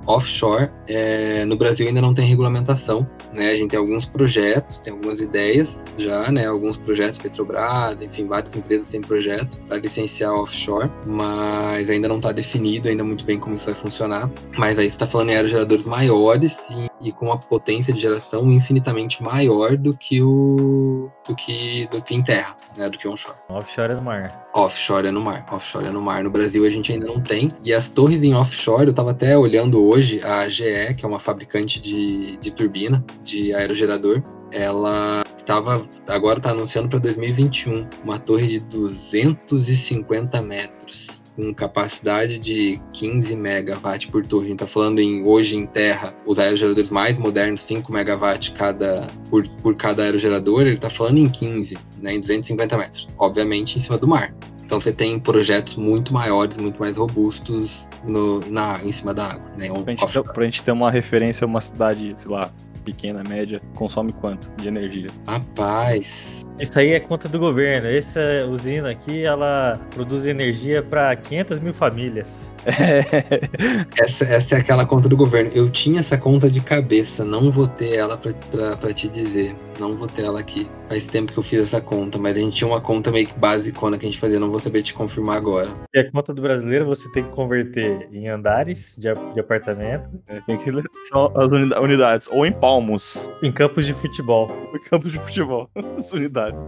S4: Offshore, é, no Brasil ainda não tem regulamentação, né? A gente tem alguns projetos, tem algumas ideias já, né? Alguns projetos Petrobras, enfim, várias empresas têm projeto para licenciar offshore, mas ainda não está definido ainda muito bem como isso vai funcionar. Mas aí você está falando em aerogeradores maiores e, e com uma potência de geração infinitamente maior do que o do que do que em terra, né? Do que onshore.
S2: Offshore é do mar.
S4: Offshore é no mar. Offshore é no mar. No Brasil a gente ainda não tem. E as torres em offshore, eu tava até olhando hoje, a GE, que é uma fabricante de, de turbina, de aerogerador, ela estava agora está anunciando para 2021 uma torre de 250 metros com capacidade de 15 megawatt por torre. A gente tá falando em hoje em terra, os aerogeradores mais modernos, 5 megawatt cada, por, por cada aerogerador, ele tá falando em 15, né, em 250 metros. Obviamente em cima do mar. Então você tem projetos muito maiores, muito mais robustos no, na, em cima da água. Né?
S3: Pra gente, ter,
S4: offshore.
S3: pra gente ter uma referência, uma cidade, sei lá, pequena, média, consome quanto de energia?
S4: Rapaz,
S2: Isso aí é conta do governo. Essa usina aqui, ela produz energia para 500 mil famílias.
S4: essa, essa é aquela conta do governo. Eu tinha essa conta de cabeça, não vou ter ela pra te dizer. Não vou ter ela aqui. Faz tempo que eu fiz essa conta, mas a gente tinha uma conta meio que basicona que a gente fazia, não vou saber te confirmar agora.
S2: E a conta do brasileiro você tem que converter em andares de, de apartamento,
S3: É, tem que são as unida- unidades, ou em palmos,
S2: em campos de futebol.
S3: no campo de futebol, as unidades.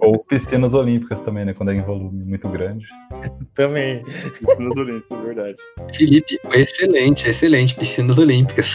S5: Ou piscinas olímpicas também, né? Quando é em volume muito grande.
S2: Também.
S3: Piscinas olímpicas, verdade.
S4: Felipe, excelente, excelente. Piscinas olímpicas.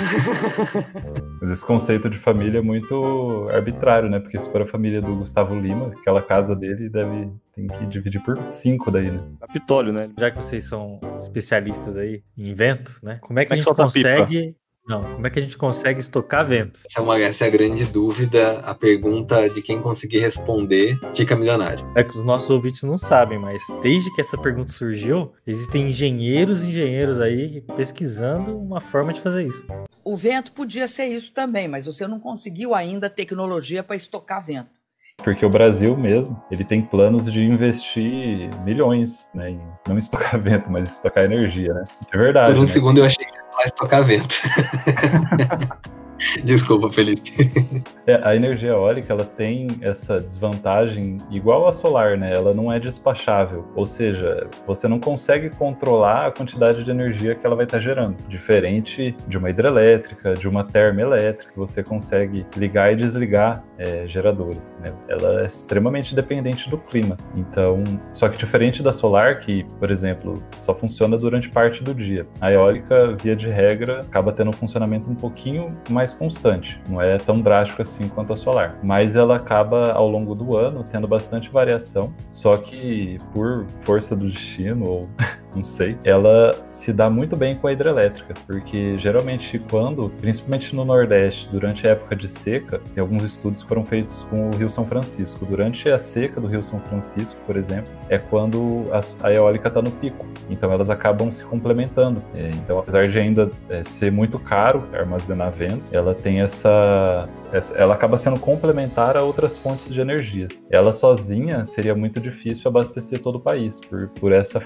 S5: Mas esse conceito de família é muito arbitrário, né? Porque se for a família do Gustavo Lima, aquela casa dele deve tem que dividir por cinco daí, né?
S3: Capitólio, né?
S2: Já que vocês são especialistas aí em vento, né? Como é que
S3: Como é
S2: a gente
S3: a pipa?
S2: Não, como é que a gente consegue estocar vento?
S4: Essa é, uma, essa é a grande dúvida. A pergunta de quem conseguir responder fica milionário.
S2: É que os nossos ouvintes não sabem, mas desde que essa pergunta surgiu, existem engenheiros e engenheiros aí pesquisando uma forma de fazer isso.
S7: O vento podia ser isso também, mas você não conseguiu ainda tecnologia para estocar vento.
S5: Porque o Brasil mesmo, ele tem planos de investir milhões, né, em não estocar vento, mas estocar energia, né? É verdade.
S4: Por um
S5: né?
S4: segundo eu achei que ia falar estocar vento. Desculpa, Felipe.
S5: É, a energia eólica ela tem essa desvantagem igual a solar, né? Ela não é despachável, ou seja, você não consegue controlar a quantidade de energia que ela vai estar gerando. Diferente de uma hidrelétrica, de uma termoelétrica, você consegue ligar e desligar é, geradores. Né? Ela é extremamente dependente do clima. Então, só que diferente da solar, que, por exemplo, só funciona durante parte do dia, a eólica, via de regra, acaba tendo um funcionamento um pouquinho mais constante. Não é tão drástico assim quanto a solar. Mas ela acaba, ao longo do ano, tendo bastante variação. Só que, por força do destino, ou não sei, ela se dá muito bem com a hidrelétrica, porque geralmente quando, principalmente no Nordeste, durante a época de seca, alguns estudos foram feitos com o Rio São Francisco. Durante a seca do Rio São Francisco, por exemplo, é quando a, a eólica está no pico. Então elas acabam se complementando. É, então, apesar de ainda é, ser muito caro armazenar vento, ela tem essa, essa, ela acaba sendo complementar a outras fontes de energias. Ela sozinha seria muito difícil abastecer todo o país por, por essa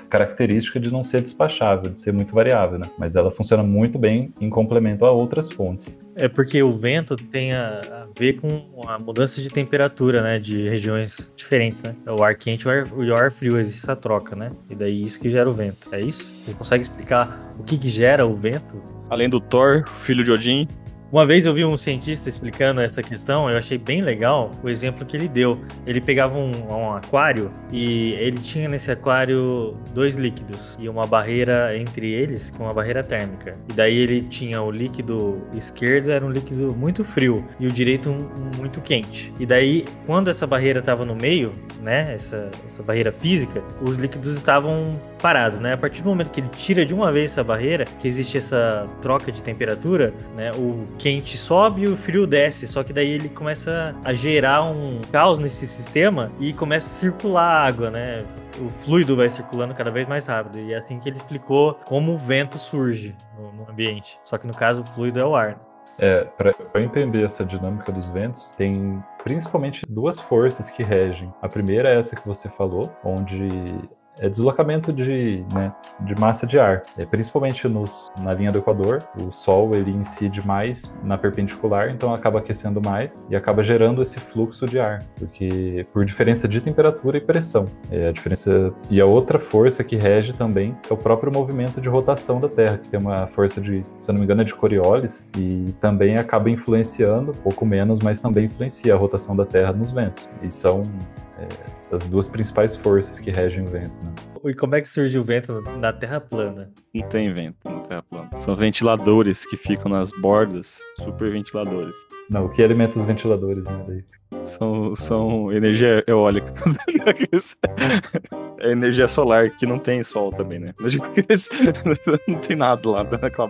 S5: característica de não ser despachável, de ser muito variável, né? Mas ela funciona muito bem em complemento a outras fontes.
S2: É porque o vento tem a, a ver com a mudança de temperatura, né? De regiões diferentes, né? O ar quente e o ar, o ar frio, existe essa troca, né? E daí isso que gera o vento. É isso? Você consegue explicar o que, que gera o vento?
S3: Além do Thor, filho de Odin,
S2: Uma vez eu vi um cientista explicando essa questão, eu achei bem legal o exemplo que ele deu. Ele pegava um, um aquário e ele tinha nesse aquário dois líquidos e uma barreira entre eles, com uma barreira térmica. E daí ele tinha o líquido esquerdo era um líquido muito frio e o direito um, muito quente. E daí quando essa barreira estava no meio, né, essa, essa barreira física, os líquidos estavam parados, né? A partir do momento que ele tira de uma vez essa barreira, que existe essa troca de temperatura, né, o quente sobe e o frio desce, só que daí ele começa a gerar um caos nesse sistema e começa a circular a água, né? O fluido vai circulando cada vez mais rápido. E é assim que ele explicou como o vento surge no, no ambiente. Só que no caso o fluido é o ar.
S5: É, para entender essa dinâmica dos ventos, tem principalmente duas forças que regem. A primeira é essa que você falou, onde é deslocamento de, né, de massa de ar, é, principalmente nos, na linha do Equador. O Sol ele incide mais na perpendicular, então acaba aquecendo mais e acaba gerando esse fluxo de ar, porque por diferença de temperatura e pressão. É a diferença e a outra força que rege também é o próprio movimento de rotação da Terra, que tem uma força de, se não me engano, é de Coriolis e também acaba influenciando, pouco menos, mas também influencia a rotação da Terra nos ventos. E são é, as duas principais forças que regem o vento. Né?
S2: E como é que surge o vento na Terra plana?
S3: Não tem vento na Terra plana. São ventiladores que ficam nas bordas, super ventiladores.
S5: Não, o que alimenta os ventiladores, né?
S3: São, são energia eólica. é energia solar, que não tem sol também, né? Não tem nada lá naquela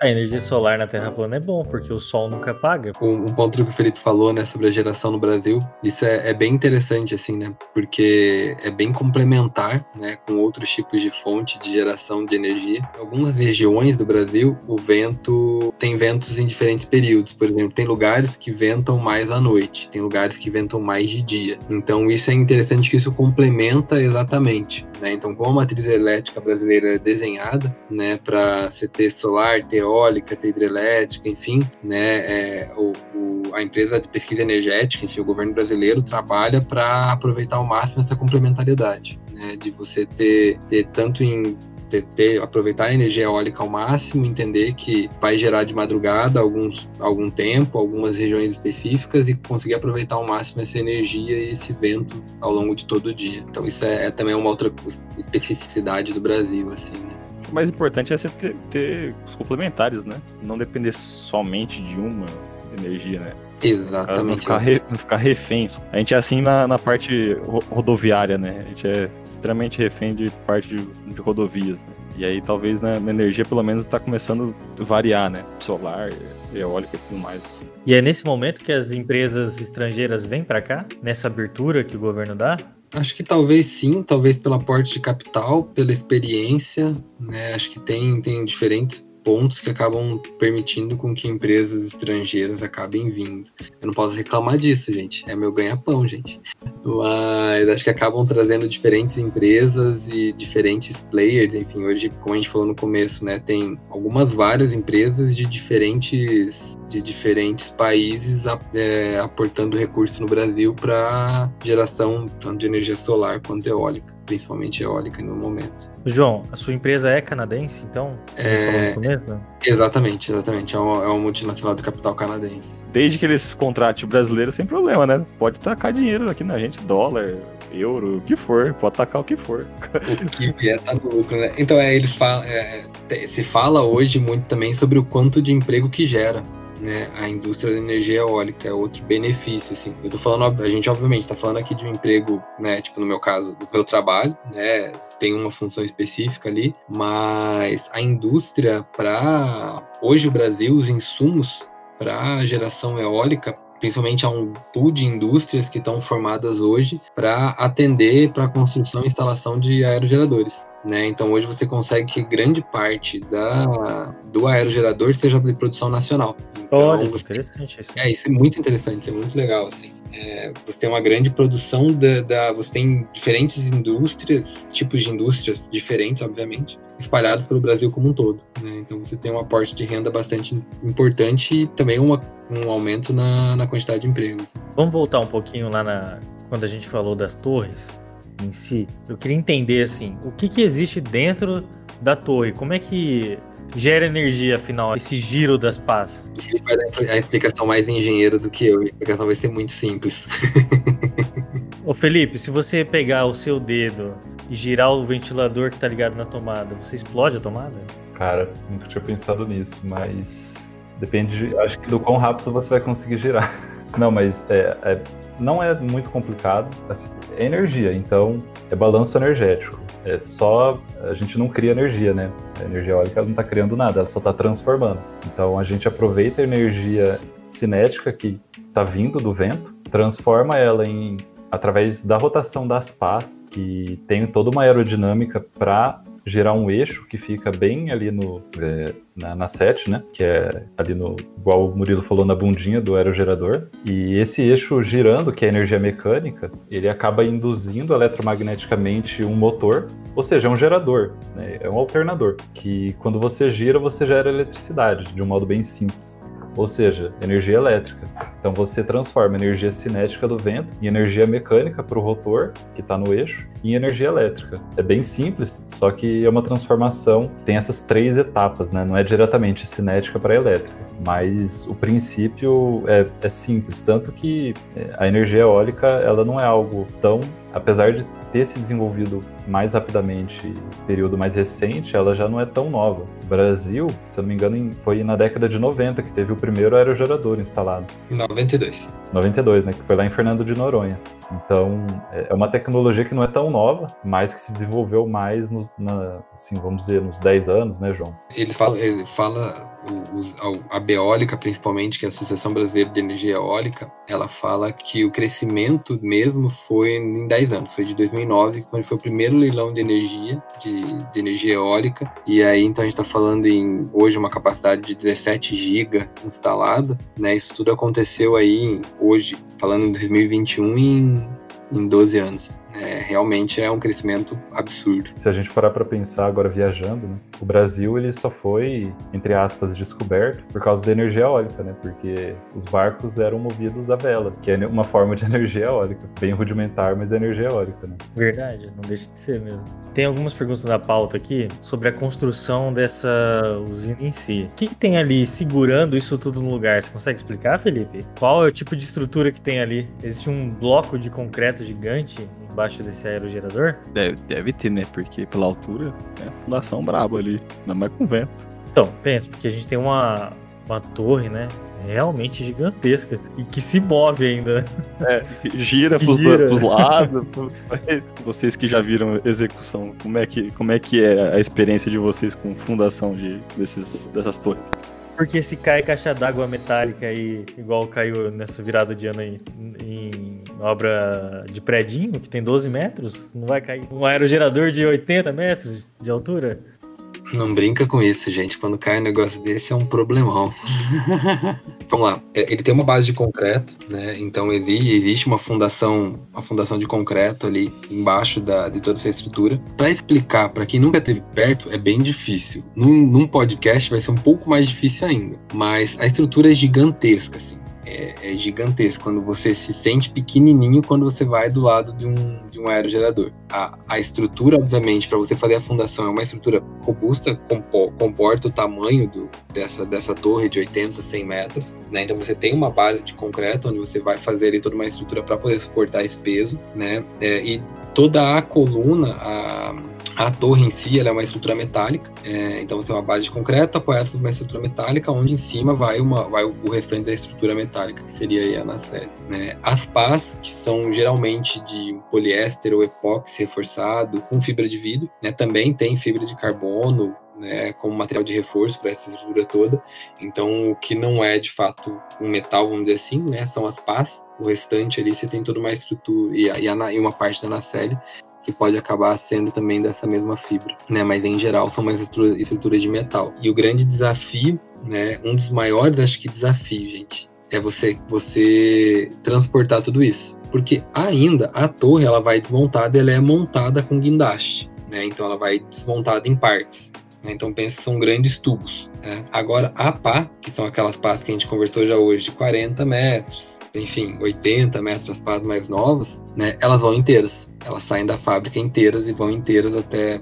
S2: A energia solar na Terra plana é bom, porque o Sol nunca apaga.
S4: Um, um ponto que o Felipe falou, né, sobre a geração no Brasil, isso é, é, bem interessante, assim, né, porque é bem complementar, né, com outros tipos de fonte de geração de energia. Em algumas regiões do Brasil, o vento tem ventos em diferentes períodos. Por exemplo, tem lugares que ventam mais à noite, tem lugares que ventam mais de dia. Então, isso é interessante que isso complementa exatamente, né. Então, como a matriz elétrica brasileira é desenhada, né, para ter solar, ter eólica, ter hidrelétrica, enfim, né, é, o, o, a empresa de pesquisa energética, enfim, o governo brasileiro trabalha para aproveitar ao máximo essa complementariedade, né, de você ter, ter tanto em ter, ter, aproveitar a energia eólica ao máximo, entender que vai gerar de madrugada alguns, algum tempo, algumas regiões específicas e conseguir aproveitar ao máximo essa energia e esse vento ao longo de todo o dia. Então isso é, é também uma outra especificidade do Brasil, assim, né?
S3: O mais importante é você ter, ter os complementares, né? Não depender somente de uma energia, né?
S4: Exatamente.
S3: Não ficar, re, não ficar refém. A gente é assim na, na parte rodoviária, né? A gente é extremamente refém de parte de, de rodovias. Né? E aí talvez né, na energia pelo menos está começando a variar, né? Solar, eólica e tudo mais.
S2: E é nesse momento que as empresas estrangeiras vêm para cá, nessa abertura que o governo dá?
S4: Acho que talvez sim, talvez pelo aporte de capital, pela experiência, né? Acho que tem, tem diferentes pontos que acabam permitindo com que empresas estrangeiras acabem vindo. Eu não posso reclamar disso, gente. É meu ganha-pão, gente. Mas acho que acabam trazendo diferentes empresas e diferentes players. Enfim, hoje, como a gente falou no começo, né, tem algumas várias empresas de diferentes de diferentes países é, aportando recursos no Brasil para geração tanto de energia solar quanto eólica principalmente eólica no momento.
S2: João, a sua empresa é canadense, então?
S4: É... Exatamente, exatamente. É uma, é uma multinacional de capital canadense.
S3: Desde que eles contratem o brasileiro, sem problema, né? Pode tacar dinheiro aqui na gente, dólar, euro, o que for, pode tacar o que for.
S4: O que vier tá no lucro, né? Então, é, eles falam, é, se fala hoje muito também sobre o quanto de emprego que gera né, a indústria da energia eólica, é outro benefício, assim. Eu tô falando, a gente obviamente está falando aqui de um emprego, né, tipo no meu caso, do meu trabalho, né, tem uma função específica ali, mas a indústria para hoje o Brasil, os insumos para geração eólica principalmente a um pool de indústrias que estão formadas hoje para atender para a construção e instalação de aerogeradores. Né? Então hoje você consegue que grande parte da, do aerogerador seja de produção nacional. Então,
S2: Olha,
S4: você,
S2: interessante isso.
S4: É, isso é muito interessante, isso é muito legal, assim. É, você tem uma grande produção da, da, Você tem diferentes indústrias, tipos de indústrias diferentes, obviamente, espalhados pelo Brasil como um todo. Né? Então você tem um aporte de renda bastante importante e também uma, um aumento na, na quantidade de empregos.
S2: Vamos voltar um pouquinho lá na quando a gente falou das torres em si. Eu queria entender assim, o que, que existe dentro da torre? Como é que gera energia, afinal, esse giro das pás?
S4: Ele vai dar a explicação mais engenheiro do que eu. A explicação vai ser muito simples.
S2: Ô Felipe, se você pegar o seu dedo e girar o ventilador que tá ligado na tomada, você explode a tomada?
S5: Cara, nunca tinha pensado nisso, mas depende, de, acho que do quão rápido você vai conseguir girar. Não, mas é, é, não é muito complicado. Assim, é energia, então é balanço energético. É só a gente não cria energia, né? A energia eólica não está criando nada, ela só está transformando. Então a gente aproveita a energia cinética que está vindo do vento, transforma ela em através da rotação das pás, que tem toda uma aerodinâmica para gerar um eixo que fica bem ali no, é, na, na sete, né? Que é ali no, igual o Murilo falou, na bundinha do aerogerador. E esse eixo girando, que é energia mecânica, ele acaba induzindo eletromagneticamente um motor, ou seja, é um gerador, né? é um alternador, que quando você gira, você gera eletricidade, de um modo bem simples ou seja, energia elétrica. Então você transforma energia cinética do vento em energia mecânica para o rotor, que está no eixo, em energia elétrica. É bem simples, só que é uma transformação, tem essas três etapas, né? não é diretamente cinética para elétrica, mas o princípio é, é simples, tanto que é, a energia eólica ela não é algo tão, apesar de ter se desenvolvido mais rapidamente, período mais recente, ela já não é tão nova. O Brasil, se eu não me engano, foi na década de 90 que teve o primeiro aerogerador instalado.
S4: 92.
S5: 92, né? Que foi lá em Fernando de Noronha. Então, é, é uma tecnologia que não é tão nova, mas que se desenvolveu mais, no, na, assim, vamos dizer, nos 10 anos, né, João?
S4: Ele fala, ele fala a Beólica, principalmente, que é a Associação Brasileira de Energia Eólica, ela fala que o crescimento mesmo foi em 10 anos, foi de 2009, quando foi o primeiro leilão de energia, de, de energia eólica, e aí então a gente está falando em hoje uma capacidade de 17 GB instalada, né? Isso tudo aconteceu aí hoje, falando em 2021, em, em 12 anos é, realmente é um crescimento absurdo.
S5: Se a gente parar para pensar agora viajando, né, o Brasil ele só foi, entre aspas, descoberto por causa da energia eólica, né? Porque os barcos eram movidos a vela, que é uma forma de energia eólica, bem rudimentar, mas é energia eólica, né?
S2: Verdade, não deixa de ser mesmo. Tem algumas perguntas na pauta aqui sobre a construção dessa usina em si. O que, que tem ali segurando isso tudo no lugar? Você consegue explicar, Felipe? Qual é o tipo de estrutura que tem ali? Existe um bloco de concreto gigante embaixo desse aerogerador?
S3: Deve, deve ter, né? Porque pela altura é fundação braba ali, ainda mais com vento.
S2: Então, pensa, porque a gente tem uma, uma torre, né? realmente gigantesca e que se move ainda.
S3: É, gira pros,
S2: gira.
S3: pros lados. vocês que já viram execução, como é que, como é, que é a experiência de vocês com fundação de, desses, dessas torres?
S2: Porque se cai caixa d'água metálica aí, igual caiu nessa virada de ano aí, em obra de predinho, que tem 12 metros, não vai cair um aerogerador de 80 metros de altura?
S4: Não brinca com isso, gente. Quando cai um negócio desse é um problemão. Vamos lá. É, Ele tem uma base de concreto, né? Então exi- existe uma fundação, uma fundação de concreto ali embaixo da, de toda essa estrutura. Para explicar para quem nunca esteve perto é bem difícil. Num, num podcast vai ser um pouco mais difícil ainda. Mas a estrutura é gigantesca, assim. É, é gigantesco quando você se sente pequenininho quando você vai do lado de um, de um aerogerador. A, a estrutura, obviamente, para você fazer a fundação é uma estrutura robusta, compo- comporta o tamanho do, dessa, dessa torre de 80, 100 metros. Né? Então você tem uma base de concreto onde você vai fazer ali toda uma estrutura para poder suportar esse peso. Né? É, e toda a coluna, a, a torre em si, é uma estrutura metálica. É, então você tem uma base de concreto apoiada sobre uma estrutura metálica, onde em cima vai, uma, vai o restante da estrutura metálica, que seria a nacelle. Né? As pás, que são geralmente de poliéster ou epóxi reforçado com fibra de vidro, né? também tem fibra de carbono, né, como material de reforço para essa estrutura toda. Então, o que não é de fato um metal, vamos dizer assim, né, são as pás. O restante ali você tem toda uma estrutura e, a- e, a e uma parte da nacelle que pode acabar sendo também dessa mesma fibra, né? Mas em geral são mais estruturas estrutura de metal. E o grande desafio, né? Um dos maiores, acho que desafio, gente, é você você transportar tudo isso, porque ainda a torre ela vai desmontada, ela é montada com guindaste, né? Então ela vai desmontada em partes. né? Então pensa que são grandes tubos. né? Agora a pá, que são aquelas pás que a gente conversou já hoje de 40 metros, enfim, 80 metros as pás mais novas, né? Elas vão inteiras. Elas saem da fábrica inteiras e vão inteiras até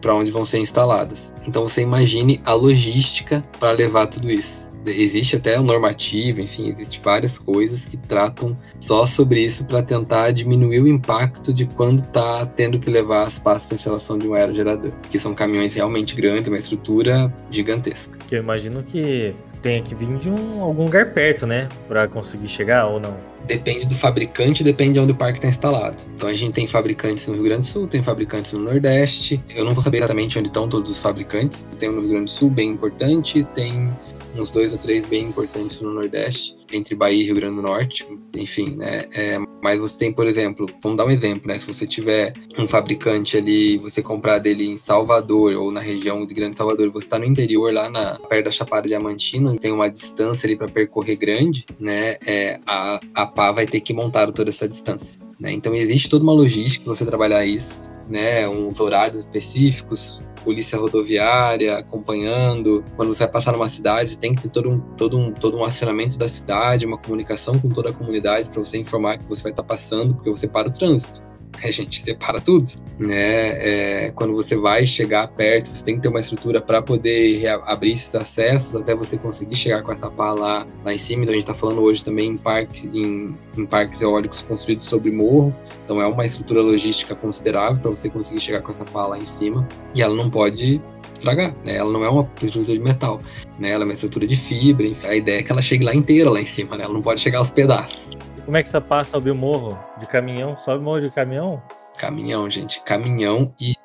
S4: para onde vão ser instaladas. Então você imagine a logística para levar tudo isso. Existe até o normativo, enfim, existe várias coisas que tratam só sobre isso para tentar diminuir o impacto de quando tá tendo que levar as pás para instalação de um aerogerador, que são caminhões realmente grandes, uma estrutura gigantesca.
S2: Eu imagino que tenha que vir de um, algum lugar perto, né? Pra conseguir chegar ou não.
S4: Depende do fabricante, depende de onde o parque está instalado. Então a gente tem fabricantes no Rio Grande do Sul, tem fabricantes no Nordeste. Eu não vou saber exatamente onde estão todos os fabricantes. Tem um no Rio Grande do Sul bem importante, tem uns dois ou três bem importantes no Nordeste, entre Bahia e Rio Grande do Norte, enfim, né? É, mas você tem, por exemplo, vamos dar um exemplo, né? Se você tiver um fabricante ali, você comprar dele em Salvador ou na região de Grande Salvador, você está no interior, lá na, perto da Chapada Diamantina, tem uma distância ali para percorrer grande, né? É, a, a pá vai ter que montar toda essa distância, né? Então existe toda uma logística para você trabalhar isso, né? Uns horários específicos, polícia rodoviária acompanhando. Quando você vai passar numa cidade, tem que ter todo um, todo um, todo um acionamento da cidade, uma comunicação com toda a comunidade para você informar que você vai estar passando, porque você para o trânsito. É, gente, você para tudo, né? É, quando você vai chegar perto, você tem que ter uma estrutura para poder abrir esses acessos até você conseguir chegar com essa pá lá, lá em cima. Então a gente está falando hoje também em parques, em, em parques eólicos construídos sobre morro. Então é uma estrutura logística considerável para você conseguir chegar com essa pá lá em cima. E ela não pode estragar, né? Ela não é uma estrutura de metal, né? Ela é uma estrutura de fibra. Enfim, a ideia é que ela chegue lá inteira lá em cima, né? Ela não pode chegar aos pedaços.
S2: Como é que essa pá sobe o morro? De caminhão? Sobe o morro de caminhão?
S4: Caminhão, gente. Caminhão e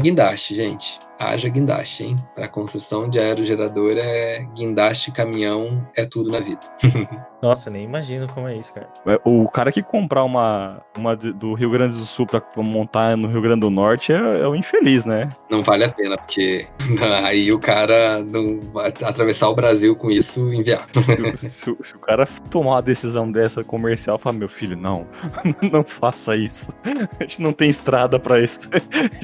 S4: guindaste, gente. Haja guindaste, hein? Para construção de aerogerador é guindaste, caminhão, é tudo na vida.
S2: Nossa, nem imagino como é isso, cara.
S3: É, O cara que comprar uma, uma do Rio Grande do Sul pra montar no Rio Grande do Norte é, é o infeliz, né?
S4: Não vale a pena, porque aí o cara não vai atravessar o Brasil com isso inviável.
S3: se, o- se o cara tomar uma decisão dessa comercial, fala, meu filho, não, não faça isso. A gente não tem estrada pra isso. A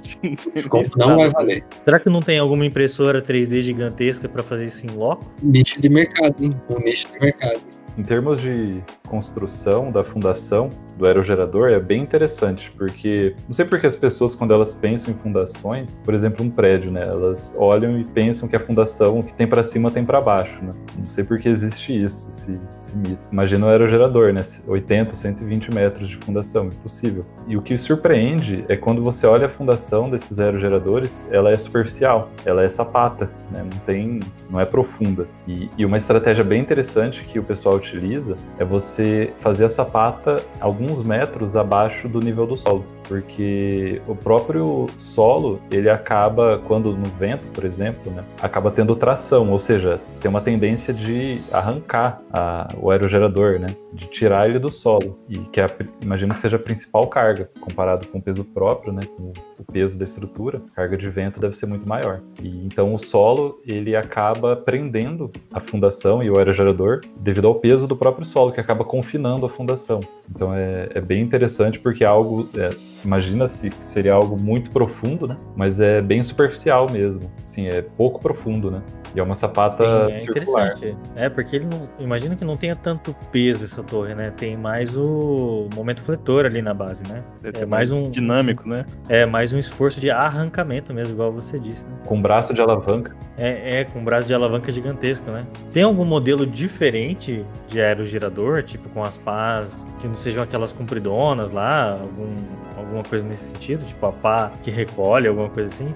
S3: gente não tem
S4: não vai valer.
S2: Será que não tem alguma impressora 3D gigantesca pra fazer isso em loco?
S4: Nicho de mercado, hein? Um nicho de mercado.
S5: Em termos de construção da fundação do aerogerador, é bem interessante, porque não sei porque as pessoas, quando elas pensam em fundações, por exemplo, um prédio, né, elas olham e pensam que a fundação, o que tem para cima tem para baixo, né? Não sei porque existe isso, esse, esse mito. Imagina o aerogerador, né, 80, 120 metros de fundação, impossível. E o que surpreende é quando você olha a fundação desses aerogeradores, ela é superficial, ela é sapata, né, não tem, não é profunda. E, e uma estratégia bem interessante que o pessoal utiliza é você fazer a sapata alguns metros abaixo do nível do solo, porque o próprio solo ele acaba quando no vento, por exemplo, né, acaba tendo tração, ou seja, tem uma tendência de arrancar a, o aerogerador, né, de tirar ele do solo. E que é, imagino que seja a principal carga comparado com o peso próprio, né, com o peso da estrutura, a carga de vento deve ser muito maior. E então o solo ele acaba prendendo a fundação e o aerogerador devido ao peso do próprio solo que acaba confinando a fundação. Então é, é bem interessante porque é algo é, imagina-se que seria algo muito profundo, né? Mas é bem superficial mesmo. Sim, é pouco profundo, né? E é uma sapata
S2: é
S5: circular.
S2: interessante. É, porque ele não. Imagina que não tenha tanto peso essa torre, né? Tem mais o momento fletor ali na base, né? É mais um.
S3: dinâmico, né?
S2: É mais um esforço de arrancamento mesmo, igual você disse, né?
S5: Com braço de alavanca.
S2: É, é, com um braço de alavanca gigantesco, né? Tem algum modelo diferente de aerogerador, tipo com as pás que não sejam aquelas compridonas lá? Algum, alguma coisa nesse sentido? Tipo a pá que recolhe, alguma coisa assim?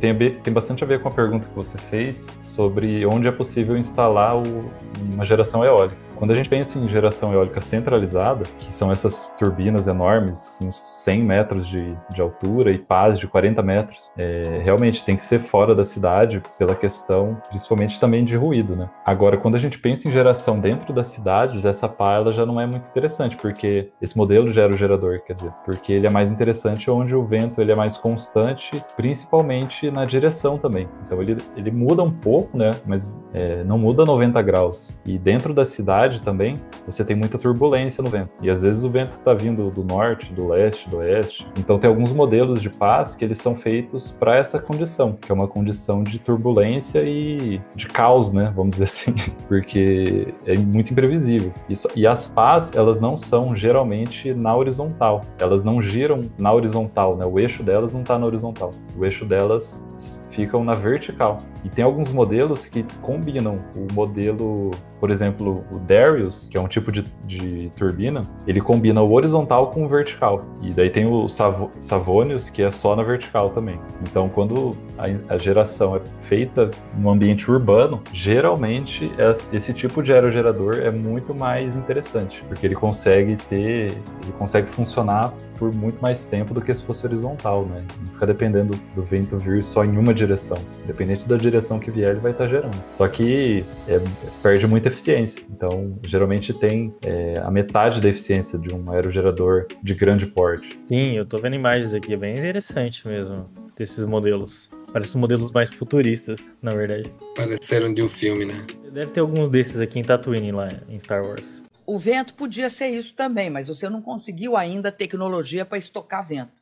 S5: Tem, tem bastante a ver com a pergunta que você fez sobre onde é possível instalar o- uma geração eólica. Quando a gente pensa em geração eólica centralizada, que são essas turbinas enormes com 100 metros de, de altura e pás de 40 metros, é, realmente tem que ser fora da cidade pela questão, principalmente também de ruído, né? Agora, quando a gente pensa em geração dentro das cidades, essa pá ela já não é muito interessante, porque esse modelo de aerogerador, quer dizer, porque ele é mais interessante onde o vento ele é mais constante, principalmente na direção também. Então ele, ele muda um pouco, né? Mas é, não muda 90 graus. E dentro da cidade também, você tem muita turbulência no vento. E às vezes o vento está vindo do norte, do leste, do oeste. Então tem alguns modelos de paz que eles são feitos para essa condição, que é uma condição de turbulência e de caos, né? Vamos dizer assim, porque é muito imprevisível. Isso, e as pás, elas não são geralmente na horizontal. Elas não giram na horizontal, né? O eixo delas não está na horizontal. O eixo delas ficam na vertical. E tem alguns modelos que combinam o modelo, por exemplo, o Darius, que é um tipo de, de turbina, ele combina o horizontal com o vertical. E daí tem o Savo- Savonius, que é só na vertical também. Então, quando a, a geração é feita no ambiente urbano, geralmente es- esse tipo de aerogerador é muito mais interessante, porque ele consegue ter, ele consegue funcionar por muito mais tempo do que se fosse horizontal, né? Não fica dependendo do vento vir só em uma direção. Independente da direção que vier, ele vai estar gerando. Só que é, perde muita eficiência. Então, geralmente tem é, a metade da eficiência de um aerogerador de grande porte.
S2: Sim, eu tô vendo imagens aqui, é bem interessante mesmo, desses modelos. Parecem modelos mais futuristas, na verdade.
S4: Pareceram de um filme, né?
S2: Deve ter alguns desses aqui em Tatooine, lá em Star Wars.
S7: O vento podia ser isso também, mas você não conseguiu ainda tecnologia para estocar vento.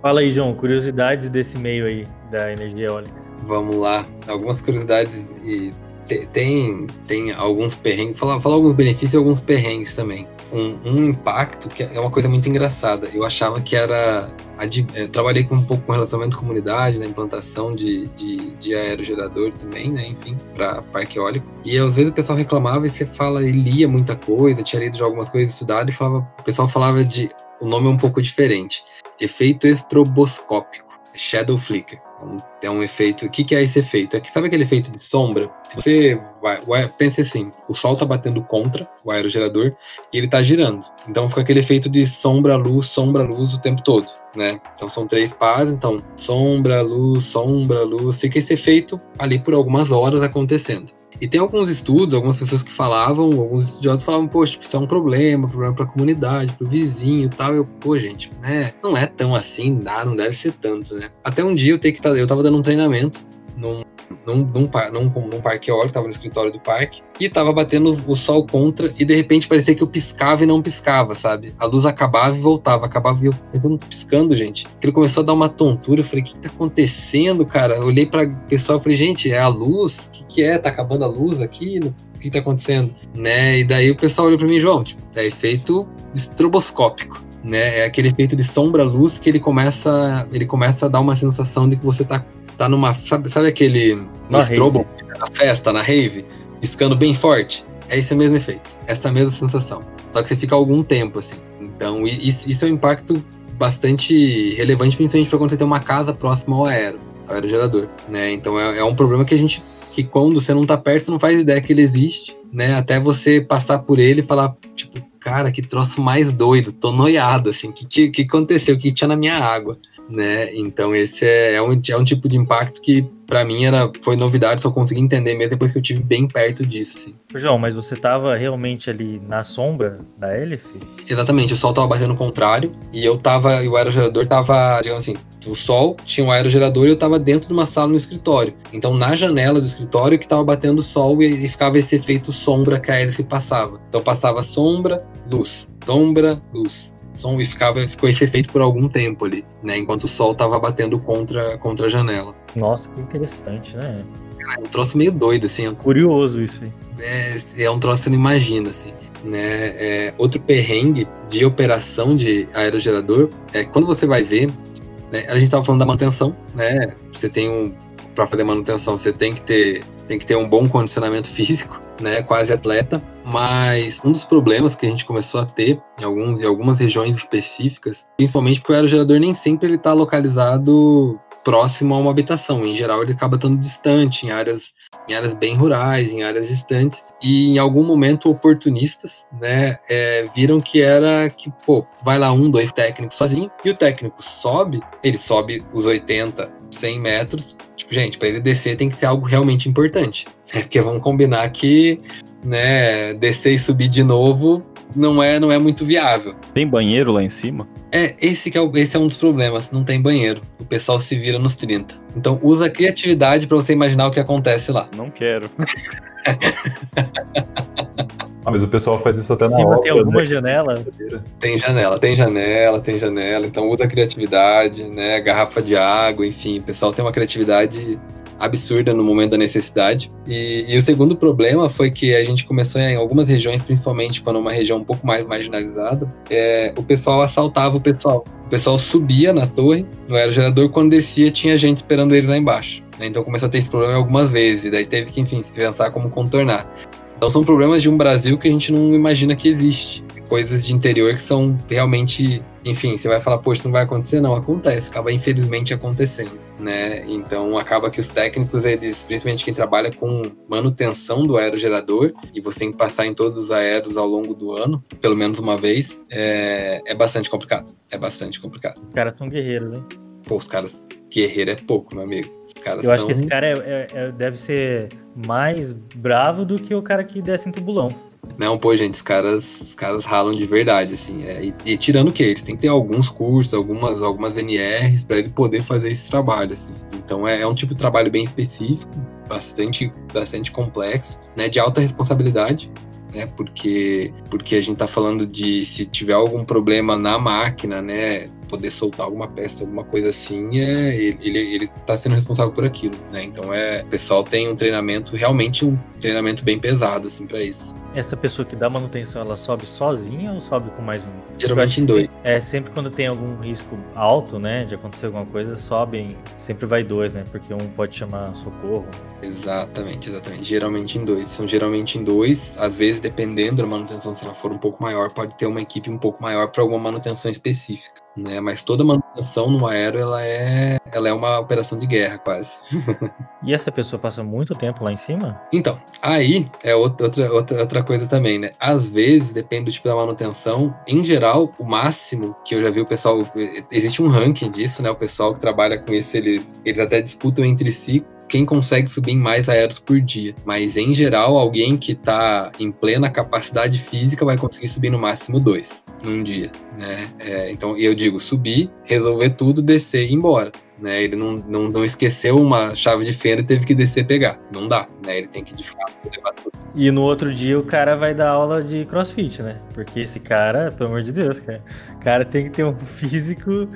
S2: Fala aí, João, curiosidades desse meio aí da energia eólica.
S4: Vamos lá. Algumas curiosidades e tem, tem alguns perrengues. Falar fala alguns benefícios e alguns perrengues também. Um, um impacto que é uma coisa muito engraçada. Eu achava que era. Eu trabalhei com um pouco com relacionamento com comunidade, na implantação de, de, de aerogerador também, né? Enfim, para parque eólico. E às vezes o pessoal reclamava e você fala e lia muita coisa, tinha lido já algumas coisas estudado e falava, o pessoal falava de. O nome é um pouco diferente. Efeito estroboscópico. Shadow Flicker. É um, efeito. O que, que é esse efeito? É que sabe aquele efeito de sombra? Se você vai. o aer- Pense assim: o sol tá batendo contra o aerogerador e ele tá girando. Então fica aquele efeito de sombra, luz, sombra, luz o tempo todo. Né? Então são três pás, então sombra, luz, sombra, luz, fica esse efeito ali por algumas horas acontecendo. E tem alguns estudos, algumas pessoas que falavam, alguns estudiosos falavam, poxa, isso é um problema, problema para a comunidade, para o vizinho e tal. Eu, pô, gente, né, não é tão assim, dá, não deve ser tanto, né? Até um dia eu tenho que tá, eu tava dando um treinamento num, num, num, num, num parque eólico, tava no escritório do parque, e tava batendo o sol contra, e de repente parecia que eu piscava e não piscava, sabe? A luz acabava e voltava, acabava e eu, tô piscando, gente. Ele começou a dar uma tontura, eu falei, o que, que tá acontecendo, cara? Eu olhei pra pessoal e falei, gente, é a luz? O que, que é? Tá acabando a luz aqui? O que tá acontecendo? Né? E daí o pessoal olhou pra mim, João, tipo, é efeito estroboscópico né? É aquele efeito de sombra-luz que ele começa, ele começa a dar uma sensação de que você tá, tá numa. Sabe, sabe aquele. No strobo, na festa, na rave, piscando bem forte? É esse mesmo efeito, essa mesma sensação. Só que você fica algum tempo, assim. Então, isso, isso é um impacto bastante relevante, principalmente para quando você tem uma casa próxima ao aero, ao aerogerador, né? Então, é, é um problema que a gente que quando você não tá perto, você não faz ideia que ele existe, né? Até você passar por ele e falar, tipo, cara, que troço mais doido, tô noiado, assim, que que, que aconteceu, o que tinha na minha água, né? Então esse é, é, um, é um tipo de impacto que para mim era foi novidade, só consegui entender mesmo depois que eu tive bem perto disso, assim.
S2: João, mas você tava realmente ali na sombra da hélice?
S4: Exatamente, o sol tava batendo o contrário e eu tava, e o aerogerador tava, digamos assim, o sol tinha um aerogerador e eu tava dentro de uma sala no escritório. Então na janela do escritório que tava batendo o sol e, e ficava esse efeito sombra que a hélice passava. Então passava sombra, luz, sombra, luz. Som e ficava, ficou esse efeito por algum tempo ali, né? Enquanto o sol tava batendo contra, contra a janela.
S2: Nossa, que interessante, né?
S4: É um troço meio doido, assim.
S2: Curioso isso aí.
S4: É, é um troço que você não imagina, assim. Né? É, outro perrengue de operação de aerogerador é quando você vai ver, né? a gente estava falando da manutenção, né? Você tem um para fazer manutenção, você tem que ter tem que ter um bom condicionamento físico, né, quase atleta, mas um dos problemas que a gente começou a ter em, alguns, em algumas regiões específicas, principalmente porque o aerogerador nem sempre ele está localizado próximo a uma habitação. Em geral, ele acaba estando distante, em áreas, em áreas bem rurais, em áreas distantes. E em algum momento, oportunistas, né, é, viram que era que, pô, vai lá um, dois técnicos sozinho, e o técnico sobe, ele sobe os 80, 100 metros. Tipo, gente, para ele descer tem que ser algo realmente importante. Né? Porque vamos combinar que, né, descer e subir de novo não é, não é muito viável.
S3: Tem banheiro lá em cima?
S4: É, esse, que é, o, esse é um dos problemas, não tem banheiro. O pessoal se vira nos 30. Então usa a criatividade para você imaginar o que acontece lá.
S3: Não quero.
S5: ah, mas o pessoal faz isso até na
S2: Cima tem alguma né? janela?
S4: Tem janela, tem janela, tem janela. Então usa a criatividade, né? Garrafa de água, enfim. O pessoal tem uma criatividade absurda no momento da necessidade. E, e, o segundo problema foi que a gente começou em algumas regiões, principalmente quando uma região um pouco mais marginalizada, é, o pessoal assaltava o pessoal. O pessoal subia na torre, no aerogerador, quando descia tinha gente esperando ele lá embaixo. Né? Então começou a ter esse problema algumas vezes, e daí teve que, enfim, se pensar como contornar. Então são problemas de um Brasil que a gente não imagina que existe. Coisas de interior que são realmente enfim, você vai falar, poxa, isso não vai acontecer? Não, acontece, acaba infelizmente acontecendo, né? Então acaba que os técnicos, eles, principalmente quem trabalha com manutenção do aerogerador, e você tem que passar em todos os aeros ao longo do ano, pelo menos uma vez, é, é bastante complicado. É bastante complicado.
S2: Os caras são guerreiros, né?
S4: Pô, os caras, guerreiro é pouco, meu amigo.
S2: Eu
S4: são...
S2: acho que esse cara é, é, é, deve ser mais bravo do que o cara que desce em tubulão.
S4: Não, pô, gente, os caras, os caras ralam de verdade, assim. É, e, e, tirando o que? Eles têm que ter alguns cursos, algumas, algumas NRs para ele poder fazer esse trabalho, assim. Então é, é, um tipo de trabalho bem específico, bastante, bastante complexo, né? De alta responsabilidade. Né, porque, porque a gente está falando de se tiver algum problema na máquina, né, poder soltar alguma peça, alguma coisa assim, é, ele, ele tá sendo responsável por aquilo, né? Então é, o pessoal tem um treinamento, realmente um treinamento bem pesado, assim, para isso.
S2: Essa pessoa que dá manutenção, ela sobe sozinha ou sobe com mais um?
S4: Geralmente em dois.
S2: É, sempre quando tem algum risco alto, né, de acontecer alguma coisa, sobem, sempre vai dois, né, porque um pode chamar socorro.
S4: Exatamente, exatamente. Geralmente em dois. São geralmente em dois, às vezes, dependendo da manutenção, se ela for um pouco maior, pode ter uma equipe um pouco maior para alguma manutenção específica né? Mas toda manutenção no aero ela é, ela é uma operação de guerra quase.
S2: e essa pessoa passa muito tempo lá em cima?
S4: Então, aí é outra, outra, outra coisa também, né? Às vezes, depende do tipo da manutenção. Em geral, o máximo que eu já vi o pessoal. Existe um ranking disso, né? O pessoal que trabalha com isso, eles, eles até disputam entre si quem consegue subir mais aeros por dia. Mas, em geral, alguém que está em plena capacidade física vai conseguir subir no máximo dois num dia, né? É, então, eu digo subir, resolver tudo, descer e ir embora. né? Ele não, não, não esqueceu uma chave de fenda e teve que descer pegar. Não dá, né? Ele tem que de fato levar tudo.
S2: E no outro dia o cara vai dar aula de crossfit, né? Porque esse cara, pelo amor de Deus, cara, cara tem que ter um físico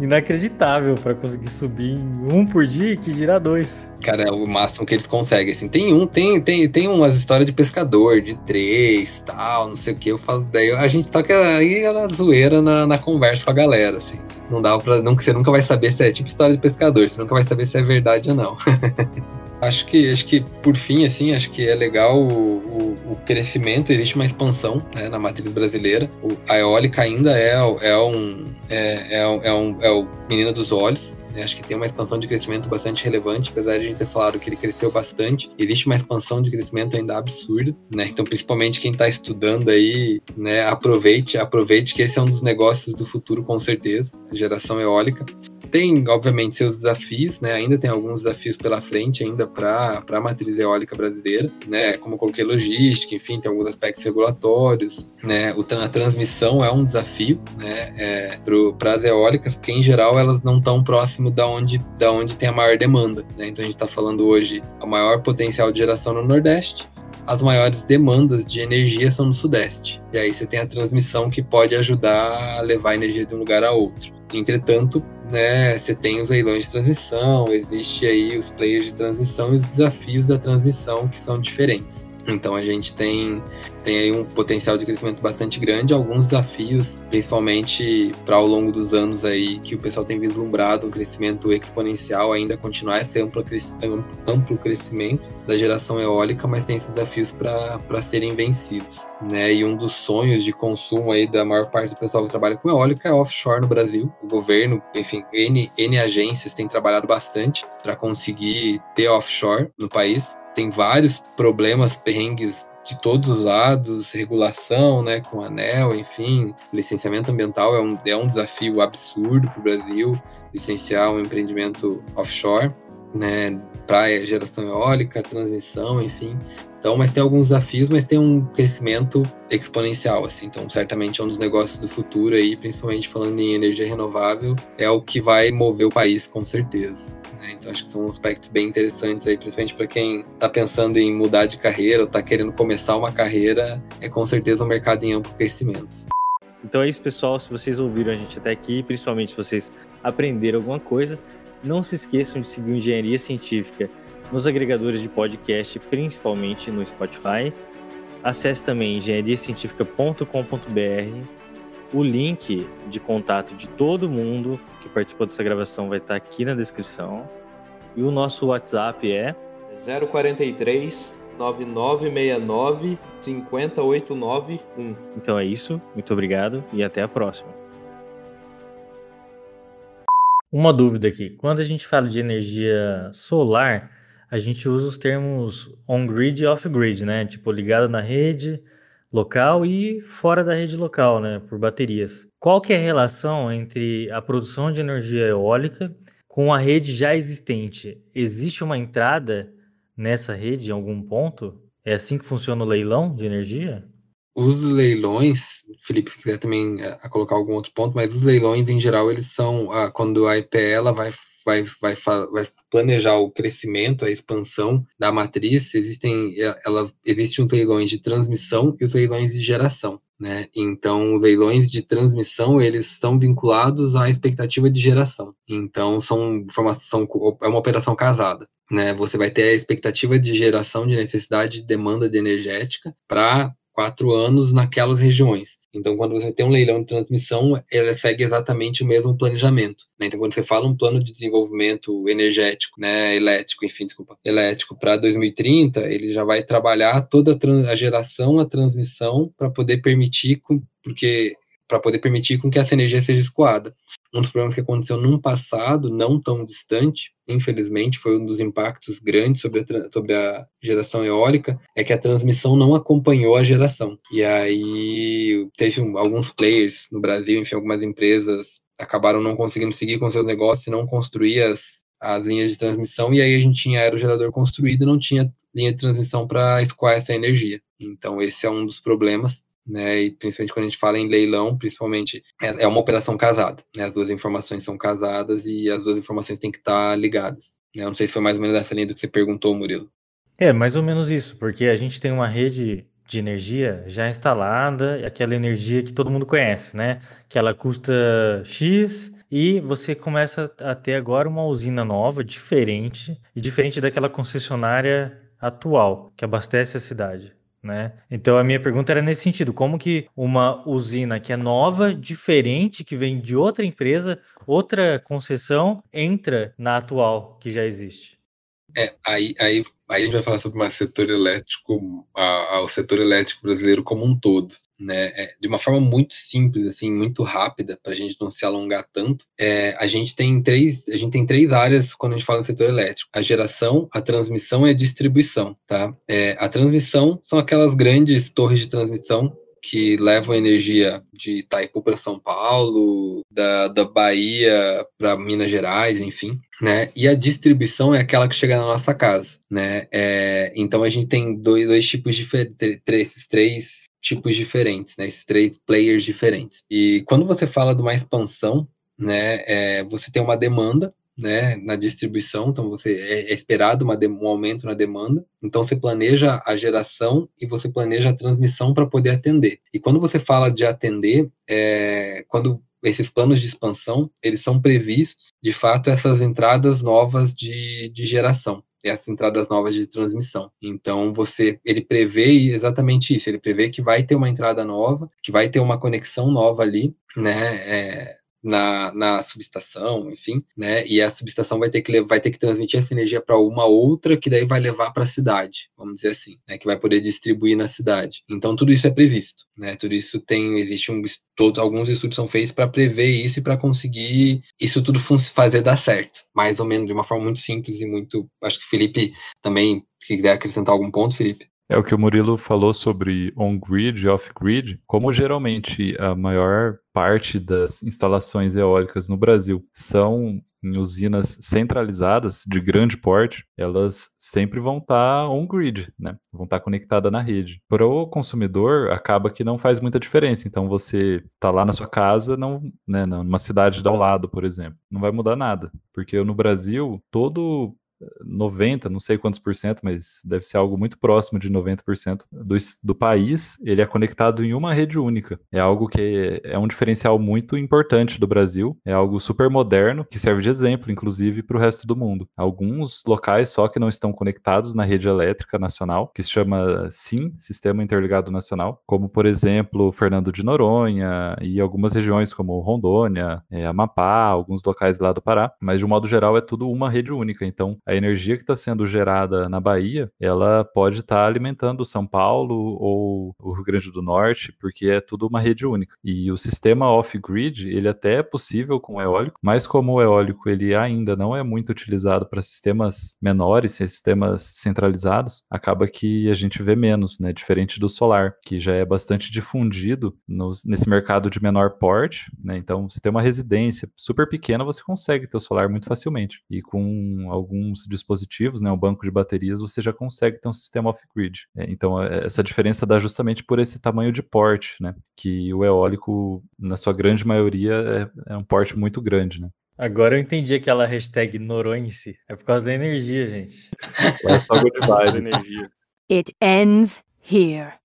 S2: inacreditável para conseguir subir um por dia que dirá dois.
S4: Cara, é o máximo que eles conseguem, assim. Tem um, tem, tem, tem umas histórias de pescador, de três, tal, não sei o que. Eu falo, daí a gente toca aí na zoeira na, na conversa com a galera, assim. Não dá pra. Não, você nunca vai saber se é tipo história de pescador, você nunca vai saber se é verdade ou não. Acho que, acho que por fim, assim, acho que é legal o, o, o crescimento, existe uma expansão né, na matriz brasileira. O, a eólica ainda é, é, um, é, é, um, é, um, é o menino dos olhos. Né? Acho que tem uma expansão de crescimento bastante relevante, apesar de a gente ter falado que ele cresceu bastante. Existe uma expansão de crescimento ainda absurda, né? Então, principalmente quem está estudando aí, né, aproveite, aproveite que esse é um dos negócios do futuro, com certeza, geração eólica tem, obviamente, seus desafios, né? Ainda tem alguns desafios pela frente ainda para a matriz eólica brasileira, né? Como eu coloquei logística, enfim, tem alguns aspectos regulatórios, né? O, a transmissão é um desafio, né? É, para as eólicas, porque em geral elas não estão próximo da onde, da onde tem a maior demanda, né? Então a gente está falando hoje o maior potencial de geração no Nordeste, as maiores demandas de energia são no Sudeste. E aí você tem a transmissão que pode ajudar a levar a energia de um lugar a outro. Entretanto, né, você tem os leilões de transmissão, existe aí os players de transmissão e os desafios da transmissão que são diferentes. Então a gente tem, tem aí um potencial de crescimento bastante grande, alguns desafios, principalmente para ao longo dos anos aí, que o pessoal tem vislumbrado um crescimento exponencial, ainda continuar esse amplo, amplo crescimento da geração eólica, mas tem esses desafios para serem vencidos. Né? E um dos sonhos de consumo aí da maior parte do pessoal que trabalha com eólica é offshore no Brasil. O governo, enfim, N, N agências têm trabalhado bastante para conseguir ter offshore no país tem vários problemas, perrengues de todos os lados, regulação, né, com anel, enfim, licenciamento ambiental é um, é um desafio absurdo para o Brasil, licenciar um empreendimento offshore, né, para geração eólica, transmissão, enfim. Então, mas tem alguns desafios, mas tem um crescimento exponencial, assim. Então, certamente é um dos negócios do futuro aí, principalmente falando em energia renovável, é o que vai mover o país com certeza. Né? Então acho que são aspectos bem interessantes aí, principalmente para quem está pensando em mudar de carreira ou está querendo começar uma carreira, é com certeza um mercado em amplo crescimento.
S2: Então é isso, pessoal. Se vocês ouviram a gente até aqui, principalmente se vocês aprenderam alguma coisa, não se esqueçam de seguir Engenharia Científica nos agregadores de podcast, principalmente no Spotify. Acesse também engenhariacientifica.com.br. O link de contato de todo mundo que participou dessa gravação vai estar aqui na descrição. E o nosso WhatsApp é
S8: 043 9969 50891.
S2: Então é isso, muito obrigado e até a próxima. Uma dúvida aqui: quando a gente fala de energia solar, a gente usa os termos on-grid e off-grid, né? Tipo, ligado na rede local e fora da rede local, né, por baterias. Qual que é a relação entre a produção de energia eólica com a rede já existente? Existe uma entrada nessa rede em algum ponto? É assim que funciona o leilão de energia?
S4: Os leilões, Felipe, se quiser também a, eh, colocar algum outro ponto, mas os leilões em geral eles são a, quando a IPE ela vai vai, vai, vai planejar o crescimento, a expansão da matriz, existem, ela, existem os leilões de transmissão e os leilões de geração. Né? Então, os leilões de transmissão eles são vinculados à expectativa de geração. Então, são formação é uma operação casada. Né? Você vai ter a expectativa de geração de necessidade de demanda de energética para quatro anos naquelas regiões. Então, quando você tem um leilão de transmissão, ela segue exatamente o mesmo planejamento. Né? Então, quando você fala um plano de desenvolvimento energético, né, elétrico, enfim, desculpa, elétrico para 2030, ele já vai trabalhar toda a, a geração, a transmissão para poder permitir, porque para poder permitir com que essa energia seja escoada. Um dos problemas que aconteceu num passado não tão distante, infelizmente, foi um dos impactos grandes sobre a, sobre a geração eólica, é que a transmissão não acompanhou a geração. E aí teve alguns players no Brasil, enfim, algumas empresas acabaram não conseguindo seguir com seus negócios e não construir as, as linhas de transmissão, e aí a gente tinha aerogerador construído e não tinha linha de transmissão para escoar essa energia. Então, esse é um dos problemas né? E principalmente quando a gente fala em leilão, principalmente é, é uma operação casada, né? As duas informações são casadas e as duas informações têm que estar ligadas. Né? Eu não sei se foi mais ou menos essa linha do que você perguntou, Murilo.
S2: É, mais ou menos isso, porque a gente tem uma rede de energia já instalada, aquela energia que todo mundo conhece, né? Que ela custa X e você começa a ter agora uma usina nova, diferente, e diferente daquela concessionária atual que abastece a cidade. Né? Então a minha pergunta era nesse sentido, como que uma usina que é nova, diferente, que vem de outra empresa, outra concessão, entra na atual que já existe?
S4: É, aí, aí, aí a gente vai falar sobre o setor elétrico, a, a, o setor elétrico brasileiro como um todo né, é, de uma forma muito simples, assim, muito rápida, para a gente não se alongar tanto, é, a gente tem três, a gente tem três áreas quando a gente fala no setor elétrico: a geração, a transmissão e a distribuição, tá? É, a transmissão são aquelas grandes torres de transmissão que levam energia de Itaipu para São Paulo, da, da Bahia para Minas Gerais, enfim, né? E a distribuição é aquela que chega na nossa casa, né? É, então a gente tem dois, dois tipos de três, três tipos diferentes, né? Esses três players diferentes. E quando você fala de uma expansão, né? É, você tem uma demanda né, na distribuição, então você é, é esperado uma, um aumento na demanda, então você planeja a geração e você planeja a transmissão para poder atender. E quando você fala de atender, é, quando esses planos de expansão, eles são previstos, de fato, essas entradas novas de, de geração essas entradas novas de transmissão. Então você, ele prevê exatamente isso. Ele prevê que vai ter uma entrada nova, que vai ter uma conexão nova ali, né? É, na, na subestação, enfim, né? E a subestação vai ter que vai ter que transmitir essa energia para uma outra que daí vai levar para a cidade, vamos dizer assim, né? Que vai poder distribuir na cidade. Então tudo isso é previsto, né? Tudo isso tem existe um todos alguns estudos são feitos para prever isso e para conseguir isso tudo fazer dar certo, mais ou menos de uma forma muito simples e muito. Acho que o Felipe também se quiser acrescentar algum ponto, Felipe.
S5: É o que o Murilo falou sobre on-grid e off-grid. Como geralmente a maior parte das instalações eólicas no Brasil são em usinas centralizadas de grande porte, elas sempre vão estar tá on-grid, né? Vão estar tá conectadas na rede. Para o consumidor, acaba que não faz muita diferença. Então, você tá lá na sua casa, não, né, numa cidade ao lado, por exemplo, não vai mudar nada, porque no Brasil todo 90, não sei quantos por cento, mas deve ser algo muito próximo de 90% do, do país, ele é conectado em uma rede única. É algo que é, um diferencial muito importante do Brasil, é algo super moderno, que serve de exemplo, inclusive, para o resto do mundo. Alguns locais só que não estão conectados na rede elétrica nacional, que se chama SIM, Sistema Interligado Nacional, como, por exemplo, Fernando de Noronha e algumas regiões como Rondônia, é, Amapá, alguns locais lá do Pará, mas de um modo geral é tudo uma rede única. Então, a energia que está sendo gerada na Bahia, ela pode estar tá alimentando São Paulo ou o Rio Grande do Norte, porque é tudo uma rede única. E o sistema off-grid, ele até é possível com eólico, mas como o eólico ele ainda não é muito utilizado para sistemas menores, sistemas centralizados, acaba que a gente vê menos, né? Diferente do solar, que já é bastante difundido nos, nesse mercado de menor porte, né? Então, se tem uma residência super pequena, você consegue ter o solar muito facilmente. E com alguns alguns dispositivos, né, um banco de baterias, você já consegue ter um sistema off-grid. É, então, é, essa diferença dá justamente por esse tamanho de porte, né, que o eólico, na sua grande maioria, é, é um porte muito grande, né.
S2: Agora eu entendi aquela hashtag Noronse. É por causa da energia, gente.
S5: É só good vibe. energia.
S9: It ends here.